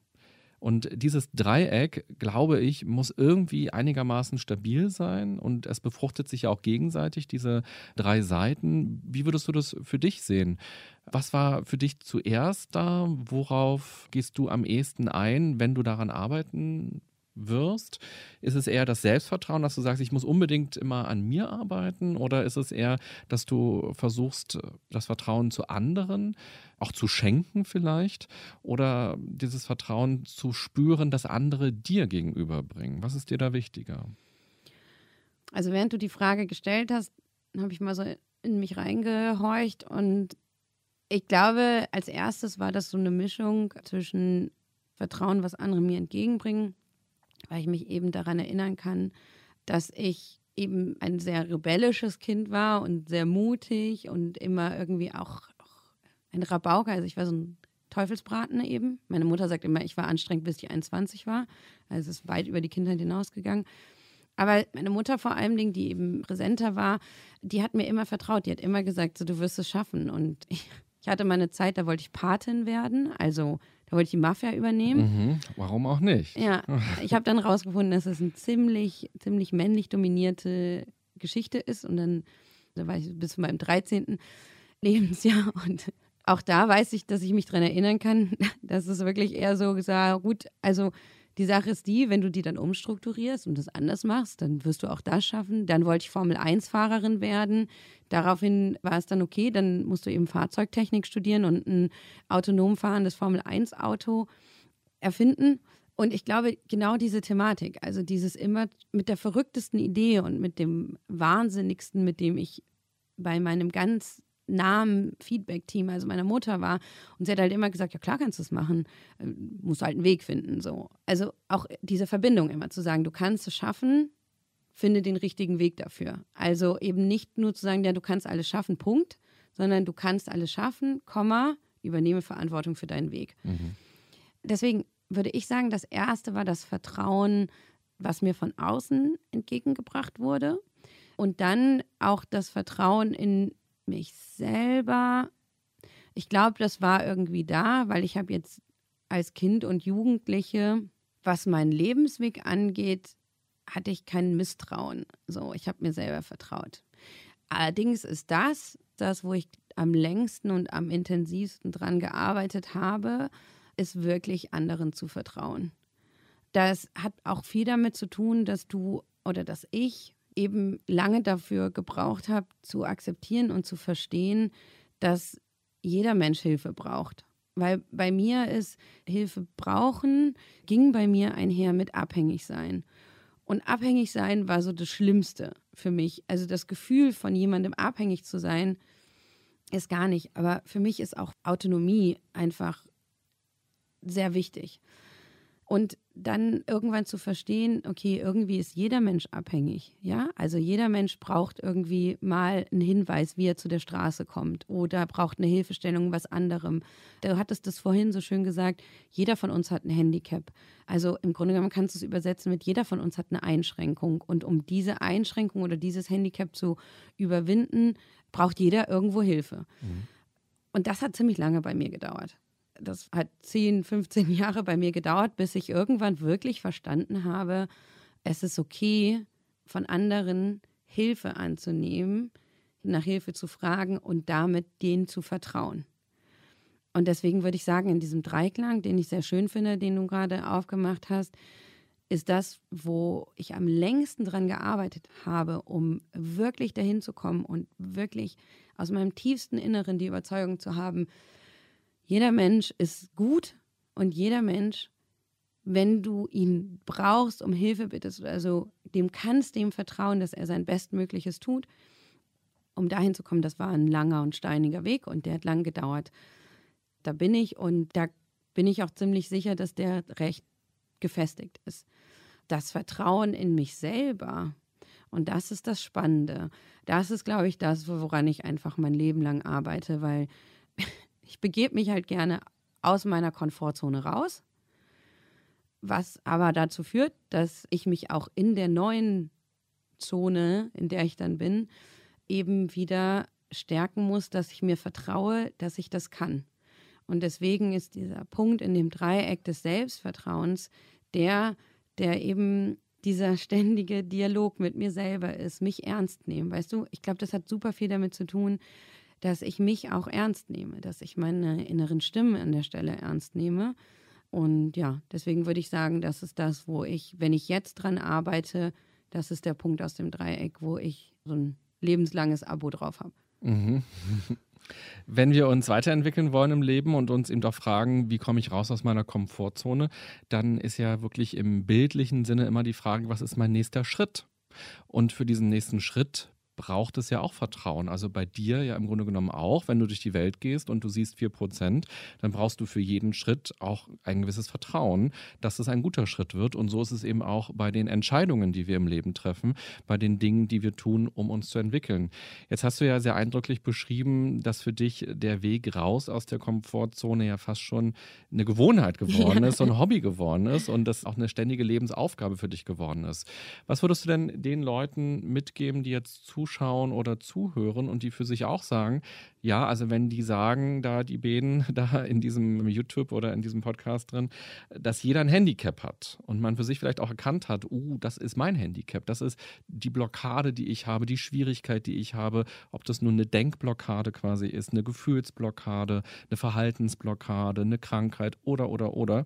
Speaker 3: Und dieses Dreieck, glaube ich, muss irgendwie einigermaßen stabil sein und es befruchtet sich ja auch gegenseitig, diese drei Seiten. Wie würdest du das für dich sehen? Was war für dich zuerst da? Worauf gehst du am ehesten ein, wenn du daran arbeiten wirst? Ist es eher das Selbstvertrauen, dass du sagst, ich muss unbedingt immer an mir arbeiten? Oder ist es eher, dass du versuchst, das Vertrauen zu anderen auch zu schenken vielleicht? Oder dieses Vertrauen zu spüren, das andere dir gegenüberbringen? Was ist dir da wichtiger?
Speaker 1: Also während du die Frage gestellt hast, habe ich mal so in mich reingehorcht und ich glaube, als erstes war das so eine Mischung zwischen Vertrauen, was andere mir entgegenbringen, weil ich mich eben daran erinnern kann, dass ich eben ein sehr rebellisches Kind war und sehr mutig und immer irgendwie auch, ein Rabauker. Also ich war so ein Teufelsbraten eben. Meine Mutter sagt immer, ich war anstrengend, bis ich 21 war. Also es ist weit über die Kindheit hinausgegangen. Aber meine Mutter vor allem, die eben präsenter war, die hat mir immer vertraut. Die hat immer gesagt, so, du wirst es schaffen. Und ich ich hatte mal eine Zeit, da wollte ich Patin werden, also da wollte ich die Mafia übernehmen.
Speaker 3: Mhm. Warum auch nicht?
Speaker 1: Ja, ich habe dann rausgefunden, dass es eine ziemlich, ziemlich männlich dominierte Geschichte ist. Und dann, da war ich bis zu meinem 13. Lebensjahr und auch da weiß ich, dass ich mich daran erinnern kann, dass es wirklich eher so gesagt, gut, also die Sache ist die, wenn du die dann umstrukturierst und das anders machst, dann wirst du auch das schaffen. Dann wollte ich Formel-1-Fahrerin werden. Daraufhin war es dann okay, dann musst du eben Fahrzeugtechnik studieren und ein autonom fahrendes Formel-1-Auto erfinden. Und ich glaube, genau diese Thematik, also dieses immer mit der verrücktesten Idee und mit dem wahnsinnigsten, mit dem ich bei meinem ganz nahen Feedback-Team, also meiner Mutter war. Und sie hat halt immer gesagt, ja klar kannst du es machen, äh, musst halt einen Weg finden. So. Also auch diese Verbindung immer zu sagen, du kannst es schaffen, finde den richtigen Weg dafür. Also eben nicht nur zu sagen, ja, du kannst alles schaffen, Punkt, sondern du kannst alles schaffen, Komma, übernehme Verantwortung für deinen Weg. Mhm. Deswegen würde ich sagen, das erste war das Vertrauen, was mir von außen entgegengebracht wurde. Und dann auch das Vertrauen in mich selber, ich glaube, das war irgendwie da, weil ich habe jetzt als Kind und Jugendliche, was meinen Lebensweg angeht, hatte ich kein Misstrauen. So, ich habe mir selber vertraut. Allerdings ist das, das, wo ich am längsten und am intensivsten dran gearbeitet habe, ist wirklich anderen zu vertrauen. Das hat auch viel damit zu tun, dass du oder dass ich eben lange dafür gebraucht habe, zu akzeptieren und zu verstehen, dass jeder Mensch Hilfe braucht. Weil bei mir ist Hilfe brauchen, ging bei mir einher mit abhängig sein. Und abhängig sein war so das Schlimmste für mich. Also das Gefühl von jemandem abhängig zu sein, ist gar nicht. Aber für mich ist auch Autonomie einfach sehr wichtig. Und dann irgendwann zu verstehen, okay, irgendwie ist jeder Mensch abhängig, ja? Also jeder Mensch braucht irgendwie mal einen Hinweis, wie er zu der Straße kommt oder braucht eine Hilfestellung, was anderem. Du hattest das vorhin so schön gesagt, jeder von uns hat ein Handicap. Also im Grunde genommen kannst du es übersetzen mit jeder von uns hat eine Einschränkung und um diese Einschränkung oder dieses Handicap zu überwinden, braucht jeder irgendwo Hilfe. Mhm. Und das hat ziemlich lange bei mir gedauert das hat 10, 15 Jahre bei mir gedauert, bis ich irgendwann wirklich verstanden habe, es ist okay, von anderen Hilfe anzunehmen, nach Hilfe zu fragen und damit denen zu vertrauen. Und deswegen würde ich sagen, in diesem Dreiklang, den ich sehr schön finde, den du gerade aufgemacht hast, ist das, wo ich am längsten dran gearbeitet habe, um wirklich dahin zu kommen und wirklich aus meinem tiefsten Inneren die Überzeugung zu haben, jeder Mensch ist gut und jeder Mensch, wenn du ihn brauchst, um Hilfe bittest, also dem kannst dem vertrauen, dass er sein Bestmögliches tut. Um dahin zu kommen, das war ein langer und steiniger Weg und der hat lang gedauert. Da bin ich und da bin ich auch ziemlich sicher, dass der recht gefestigt ist. Das Vertrauen in mich selber, und das ist das Spannende. Das ist, glaube ich, das, woran ich einfach mein Leben lang arbeite, weil ich begebe mich halt gerne aus meiner Komfortzone raus, was aber dazu führt, dass ich mich auch in der neuen Zone, in der ich dann bin, eben wieder stärken muss, dass ich mir vertraue, dass ich das kann. Und deswegen ist dieser Punkt in dem Dreieck des Selbstvertrauens der, der eben dieser ständige Dialog mit mir selber ist, mich ernst nehmen. Weißt du, ich glaube, das hat super viel damit zu tun, dass ich mich auch ernst nehme, dass ich meine inneren Stimmen an der Stelle ernst nehme. Und ja, deswegen würde ich sagen, das ist das, wo ich, wenn ich jetzt dran arbeite, das ist der Punkt aus dem Dreieck, wo ich so ein lebenslanges Abo drauf habe. Mhm.
Speaker 3: Wenn wir uns weiterentwickeln wollen im Leben und uns eben auch fragen, wie komme ich raus aus meiner Komfortzone, dann ist ja wirklich im bildlichen Sinne immer die Frage, was ist mein nächster Schritt? Und für diesen nächsten Schritt braucht es ja auch Vertrauen. Also bei dir ja im Grunde genommen auch, wenn du durch die Welt gehst und du siehst 4%, dann brauchst du für jeden Schritt auch ein gewisses Vertrauen, dass es ein guter Schritt wird. Und so ist es eben auch bei den Entscheidungen, die wir im Leben treffen, bei den Dingen, die wir tun, um uns zu entwickeln. Jetzt hast du ja sehr eindrücklich beschrieben, dass für dich der Weg raus aus der Komfortzone ja fast schon eine Gewohnheit geworden ist, so ein Hobby geworden ist und das auch eine ständige Lebensaufgabe für dich geworden ist. Was würdest du denn den Leuten mitgeben, die jetzt zuschauen? Zuschauen oder zuhören und die für sich auch sagen, ja, also wenn die sagen, da die Beden da in diesem YouTube oder in diesem Podcast drin, dass jeder ein Handicap hat und man für sich vielleicht auch erkannt hat, uh, das ist mein Handicap, das ist die Blockade, die ich habe, die Schwierigkeit, die ich habe, ob das nun eine Denkblockade quasi ist, eine Gefühlsblockade, eine Verhaltensblockade, eine Krankheit oder oder oder.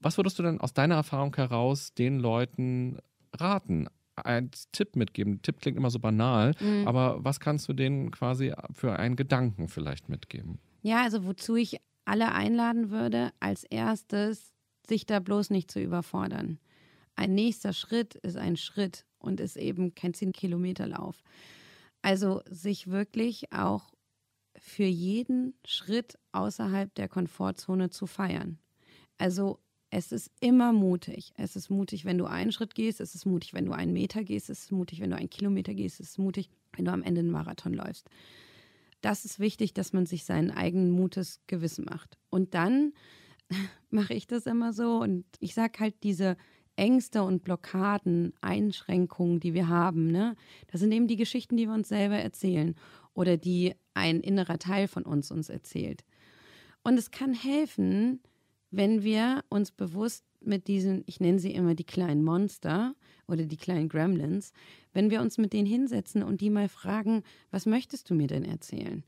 Speaker 3: Was würdest du denn aus deiner Erfahrung heraus den Leuten raten? Als Tipp mitgeben? Tipp klingt immer so banal, mhm. aber was kannst du denen quasi für einen Gedanken vielleicht mitgeben?
Speaker 1: Ja, also wozu ich alle einladen würde, als erstes, sich da bloß nicht zu überfordern. Ein nächster Schritt ist ein Schritt und ist eben kein 10-Kilometer-Lauf. Also sich wirklich auch für jeden Schritt außerhalb der Komfortzone zu feiern. Also es ist immer mutig. Es ist mutig, wenn du einen Schritt gehst. Es ist mutig, wenn du einen Meter gehst. Es ist mutig, wenn du einen Kilometer gehst. Es ist mutig, wenn du am Ende einen Marathon läufst. Das ist wichtig, dass man sich seinen eigenen Mutes gewiss macht. Und dann mache ich das immer so und ich sage halt diese Ängste und Blockaden, Einschränkungen, die wir haben, ne? Das sind eben die Geschichten, die wir uns selber erzählen oder die ein innerer Teil von uns uns erzählt. Und es kann helfen, wenn wir uns bewusst mit diesen, ich nenne sie immer die kleinen Monster oder die kleinen Gremlins, wenn wir uns mit denen hinsetzen und die mal fragen, was möchtest du mir denn erzählen?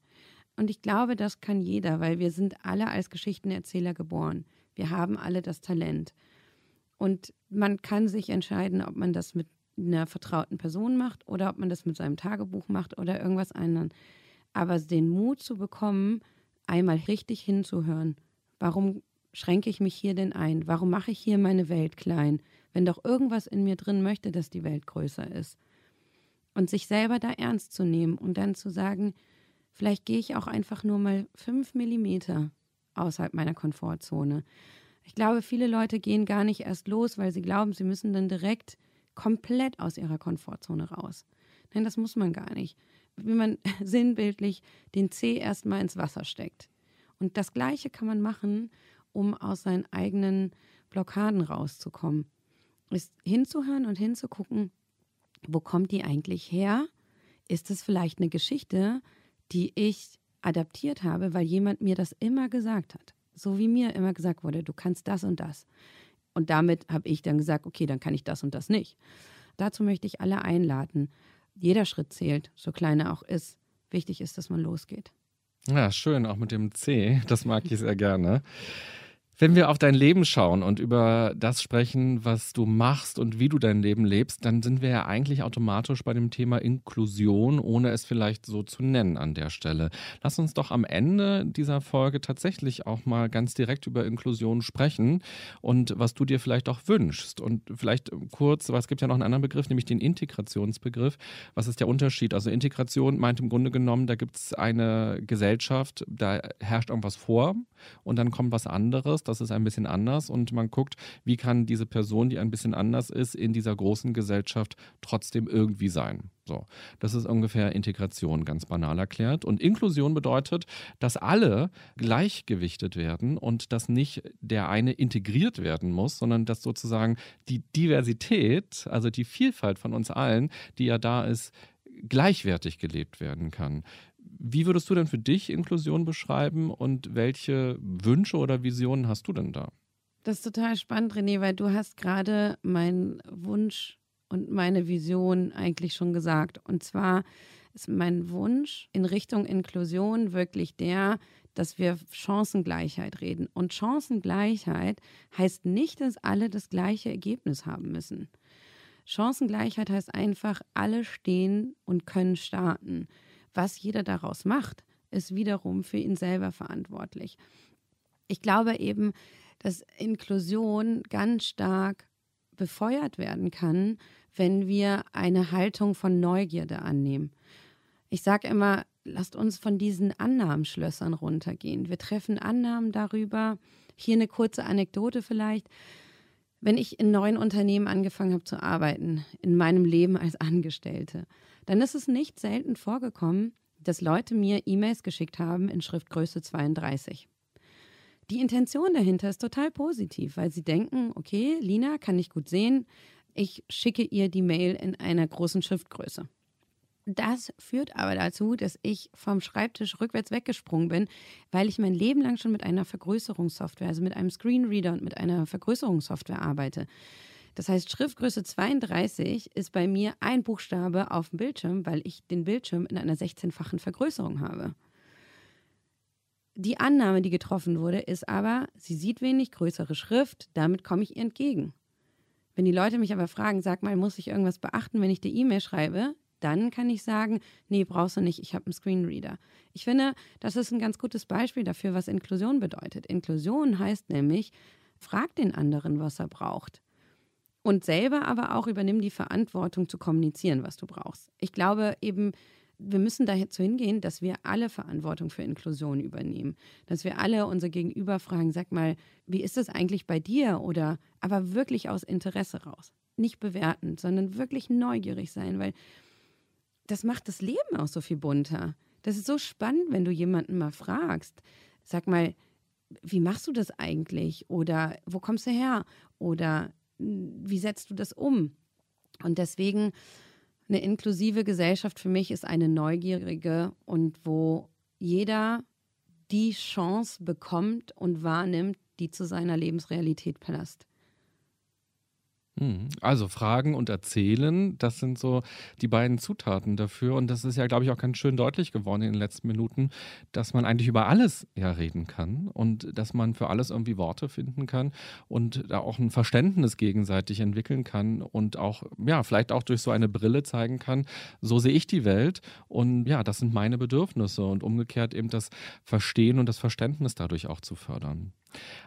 Speaker 1: Und ich glaube, das kann jeder, weil wir sind alle als Geschichtenerzähler geboren. Wir haben alle das Talent. Und man kann sich entscheiden, ob man das mit einer vertrauten Person macht oder ob man das mit seinem Tagebuch macht oder irgendwas anderem. Aber den Mut zu bekommen, einmal richtig hinzuhören. Warum schränke ich mich hier denn ein? Warum mache ich hier meine Welt klein, wenn doch irgendwas in mir drin möchte, dass die Welt größer ist? Und sich selber da ernst zu nehmen und dann zu sagen, vielleicht gehe ich auch einfach nur mal fünf Millimeter außerhalb meiner Komfortzone. Ich glaube, viele Leute gehen gar nicht erst los, weil sie glauben, sie müssen dann direkt komplett aus ihrer Komfortzone raus. Nein, das muss man gar nicht. Wie man sinnbildlich den Zeh erstmal ins Wasser steckt. Und das Gleiche kann man machen, um aus seinen eigenen Blockaden rauszukommen. Ist hinzuhören und hinzugucken, wo kommt die eigentlich her? Ist es vielleicht eine Geschichte, die ich adaptiert habe, weil jemand mir das immer gesagt hat? So wie mir immer gesagt wurde, du kannst das und das. Und damit habe ich dann gesagt, okay, dann kann ich das und das nicht. Dazu möchte ich alle einladen. jeder Schritt zählt, so klein er auch ist. Wichtig ist, dass man losgeht.
Speaker 3: Ja, schön, auch mit dem C. Das mag ich sehr gerne. Wenn wir auf dein Leben schauen und über das sprechen, was du machst und wie du dein Leben lebst, dann sind wir ja eigentlich automatisch bei dem Thema Inklusion, ohne es vielleicht so zu nennen an der Stelle. Lass uns doch am Ende dieser Folge tatsächlich auch mal ganz direkt über Inklusion sprechen und was du dir vielleicht auch wünschst. Und vielleicht kurz, weil es gibt ja noch einen anderen Begriff, nämlich den Integrationsbegriff. Was ist der Unterschied? Also Integration meint im Grunde genommen, da gibt es eine Gesellschaft, da herrscht irgendwas vor und dann kommt was anderes das ist ein bisschen anders und man guckt, wie kann diese Person, die ein bisschen anders ist, in dieser großen Gesellschaft trotzdem irgendwie sein. So, das ist ungefähr Integration, ganz banal erklärt. Und Inklusion bedeutet, dass alle gleichgewichtet werden und dass nicht der eine integriert werden muss, sondern dass sozusagen die Diversität, also die Vielfalt von uns allen, die ja da ist, gleichwertig gelebt werden kann. Wie würdest du denn für dich Inklusion beschreiben und welche Wünsche oder Visionen hast du denn da?
Speaker 1: Das ist total spannend, René, weil du hast gerade meinen Wunsch und meine Vision eigentlich schon gesagt. Und zwar ist mein Wunsch in Richtung Inklusion wirklich der, dass wir Chancengleichheit reden. Und Chancengleichheit heißt nicht, dass alle das gleiche Ergebnis haben müssen. Chancengleichheit heißt einfach, alle stehen und können starten. Was jeder daraus macht, ist wiederum für ihn selber verantwortlich. Ich glaube eben, dass Inklusion ganz stark befeuert werden kann, wenn wir eine Haltung von Neugierde annehmen. Ich sage immer, lasst uns von diesen Annahmenschlössern runtergehen. Wir treffen Annahmen darüber. Hier eine kurze Anekdote vielleicht. Wenn ich in neuen Unternehmen angefangen habe zu arbeiten, in meinem Leben als Angestellte, dann ist es nicht selten vorgekommen, dass Leute mir E-Mails geschickt haben in Schriftgröße 32. Die Intention dahinter ist total positiv, weil sie denken, okay, Lina kann ich gut sehen, ich schicke ihr die Mail in einer großen Schriftgröße. Das führt aber dazu, dass ich vom Schreibtisch rückwärts weggesprungen bin, weil ich mein Leben lang schon mit einer Vergrößerungssoftware, also mit einem Screenreader und mit einer Vergrößerungssoftware arbeite. Das heißt, Schriftgröße 32 ist bei mir ein Buchstabe auf dem Bildschirm, weil ich den Bildschirm in einer 16-fachen Vergrößerung habe. Die Annahme, die getroffen wurde, ist aber, sie sieht wenig größere Schrift, damit komme ich ihr entgegen. Wenn die Leute mich aber fragen, sag mal, muss ich irgendwas beachten, wenn ich die E-Mail schreibe, dann kann ich sagen, nee, brauchst du nicht, ich habe einen Screenreader. Ich finde, das ist ein ganz gutes Beispiel dafür, was Inklusion bedeutet. Inklusion heißt nämlich, frag den anderen, was er braucht. Und selber aber auch übernimm die Verantwortung zu kommunizieren, was du brauchst. Ich glaube eben, wir müssen dazu hingehen, dass wir alle Verantwortung für Inklusion übernehmen. Dass wir alle unser Gegenüber fragen, sag mal, wie ist das eigentlich bei dir? Oder aber wirklich aus Interesse raus. Nicht bewertend, sondern wirklich neugierig sein, weil das macht das Leben auch so viel bunter. Das ist so spannend, wenn du jemanden mal fragst, sag mal, wie machst du das eigentlich? Oder wo kommst du her? Oder wie setzt du das um? Und deswegen eine inklusive Gesellschaft für mich ist eine neugierige und wo jeder die Chance bekommt und wahrnimmt, die zu seiner Lebensrealität passt.
Speaker 3: Hm. Also Fragen und Erzählen, das sind so die beiden Zutaten dafür. Und das ist ja, glaube ich, auch ganz schön deutlich geworden in den letzten Minuten, dass man eigentlich über alles ja reden kann und dass man für alles irgendwie Worte finden kann und da auch ein Verständnis gegenseitig entwickeln kann und auch, ja, vielleicht auch durch so eine Brille zeigen kann, so sehe ich die Welt und ja, das sind meine Bedürfnisse und umgekehrt eben das Verstehen und das Verständnis dadurch auch zu fördern.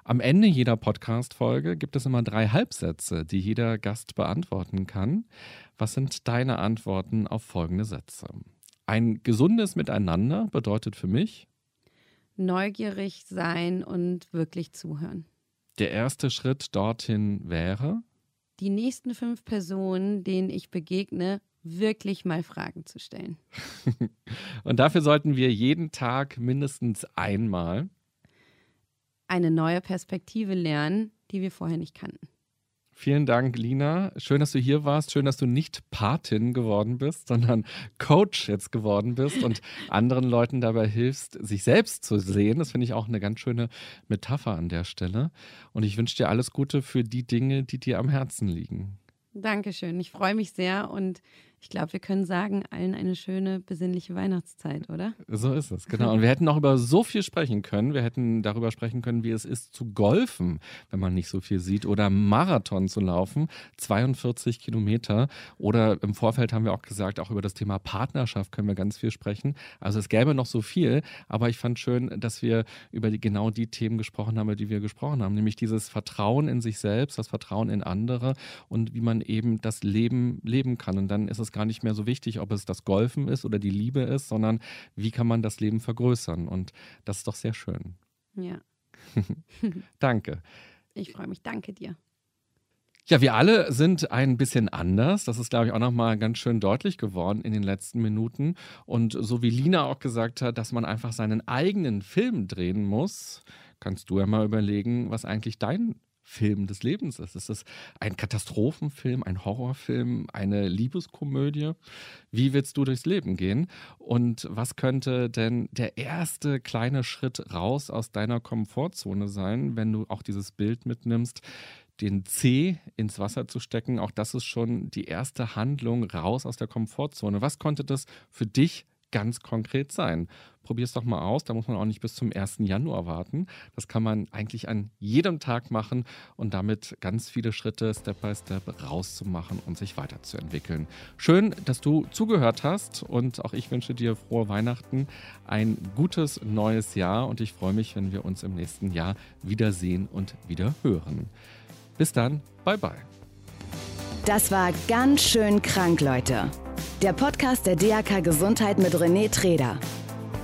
Speaker 3: Am Ende jeder Podcast-Folge gibt es immer drei Halbsätze, die jeder Gast beantworten kann. Was sind deine Antworten auf folgende Sätze? Ein gesundes Miteinander bedeutet für mich
Speaker 1: neugierig sein und wirklich zuhören.
Speaker 3: Der erste Schritt dorthin wäre
Speaker 1: die nächsten fünf Personen, denen ich begegne, wirklich mal Fragen zu stellen.
Speaker 3: und dafür sollten wir jeden Tag mindestens einmal
Speaker 1: eine neue Perspektive lernen, die wir vorher nicht kannten.
Speaker 3: Vielen Dank, Lina. Schön, dass du hier warst. Schön, dass du nicht Patin geworden bist, sondern Coach jetzt geworden bist und anderen Leuten dabei hilfst, sich selbst zu sehen. Das finde ich auch eine ganz schöne Metapher an der Stelle. Und ich wünsche dir alles Gute für die Dinge, die dir am Herzen liegen.
Speaker 1: Dankeschön. Ich freue mich sehr und Ich glaube, wir können sagen, allen eine schöne, besinnliche Weihnachtszeit, oder?
Speaker 3: So ist es, genau. Und wir hätten auch über so viel sprechen können. Wir hätten darüber sprechen können, wie es ist zu golfen, wenn man nicht so viel sieht, oder Marathon zu laufen, 42 Kilometer. Oder im Vorfeld haben wir auch gesagt, auch über das Thema Partnerschaft können wir ganz viel sprechen. Also es gäbe noch so viel, aber ich fand schön, dass wir über die, genau die Themen gesprochen haben, über die wir gesprochen haben, nämlich dieses Vertrauen in sich selbst, das Vertrauen in andere und wie man eben das Leben leben kann. Und dann ist es gar nicht mehr so wichtig, ob es das Golfen ist oder die Liebe ist, sondern wie kann man das Leben vergrößern. Und das ist doch sehr schön.
Speaker 1: Ja.
Speaker 3: Danke.
Speaker 1: Ich freue mich. Danke dir.
Speaker 3: Ja, wir alle sind ein bisschen anders. Das ist, glaube ich, auch nochmal ganz schön deutlich geworden in den letzten Minuten. Und so wie Lina auch gesagt hat, dass man einfach seinen eigenen Film drehen muss, kannst du ja mal überlegen, was eigentlich dein Film des Lebens ist. Ist es ein Katastrophenfilm, ein Horrorfilm, eine Liebeskomödie? Wie willst du durchs Leben gehen? Und was könnte denn der erste kleine Schritt raus aus deiner Komfortzone sein, wenn du auch dieses Bild mitnimmst? den C ins Wasser zu stecken, auch das ist schon die erste Handlung raus aus der Komfortzone. Was konnte das für dich ganz konkret sein. Probier es doch mal aus. Da muss man auch nicht bis zum 1. Januar warten. Das kann man eigentlich an jedem Tag machen und damit ganz viele Schritte Step by Step rauszumachen und sich weiterzuentwickeln. Schön, dass du zugehört hast und auch ich wünsche dir frohe Weihnachten, ein gutes neues Jahr und ich freue mich, wenn wir uns im nächsten Jahr wiedersehen und wieder hören. Bis dann, bye bye.
Speaker 2: Das war ganz schön krank, Leute. Der Podcast der DAK Gesundheit mit René Treder.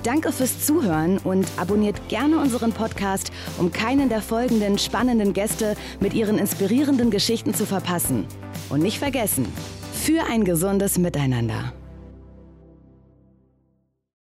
Speaker 2: Danke fürs Zuhören und abonniert gerne unseren Podcast, um keinen der folgenden spannenden Gäste mit ihren inspirierenden Geschichten zu verpassen. Und nicht vergessen, für ein gesundes Miteinander.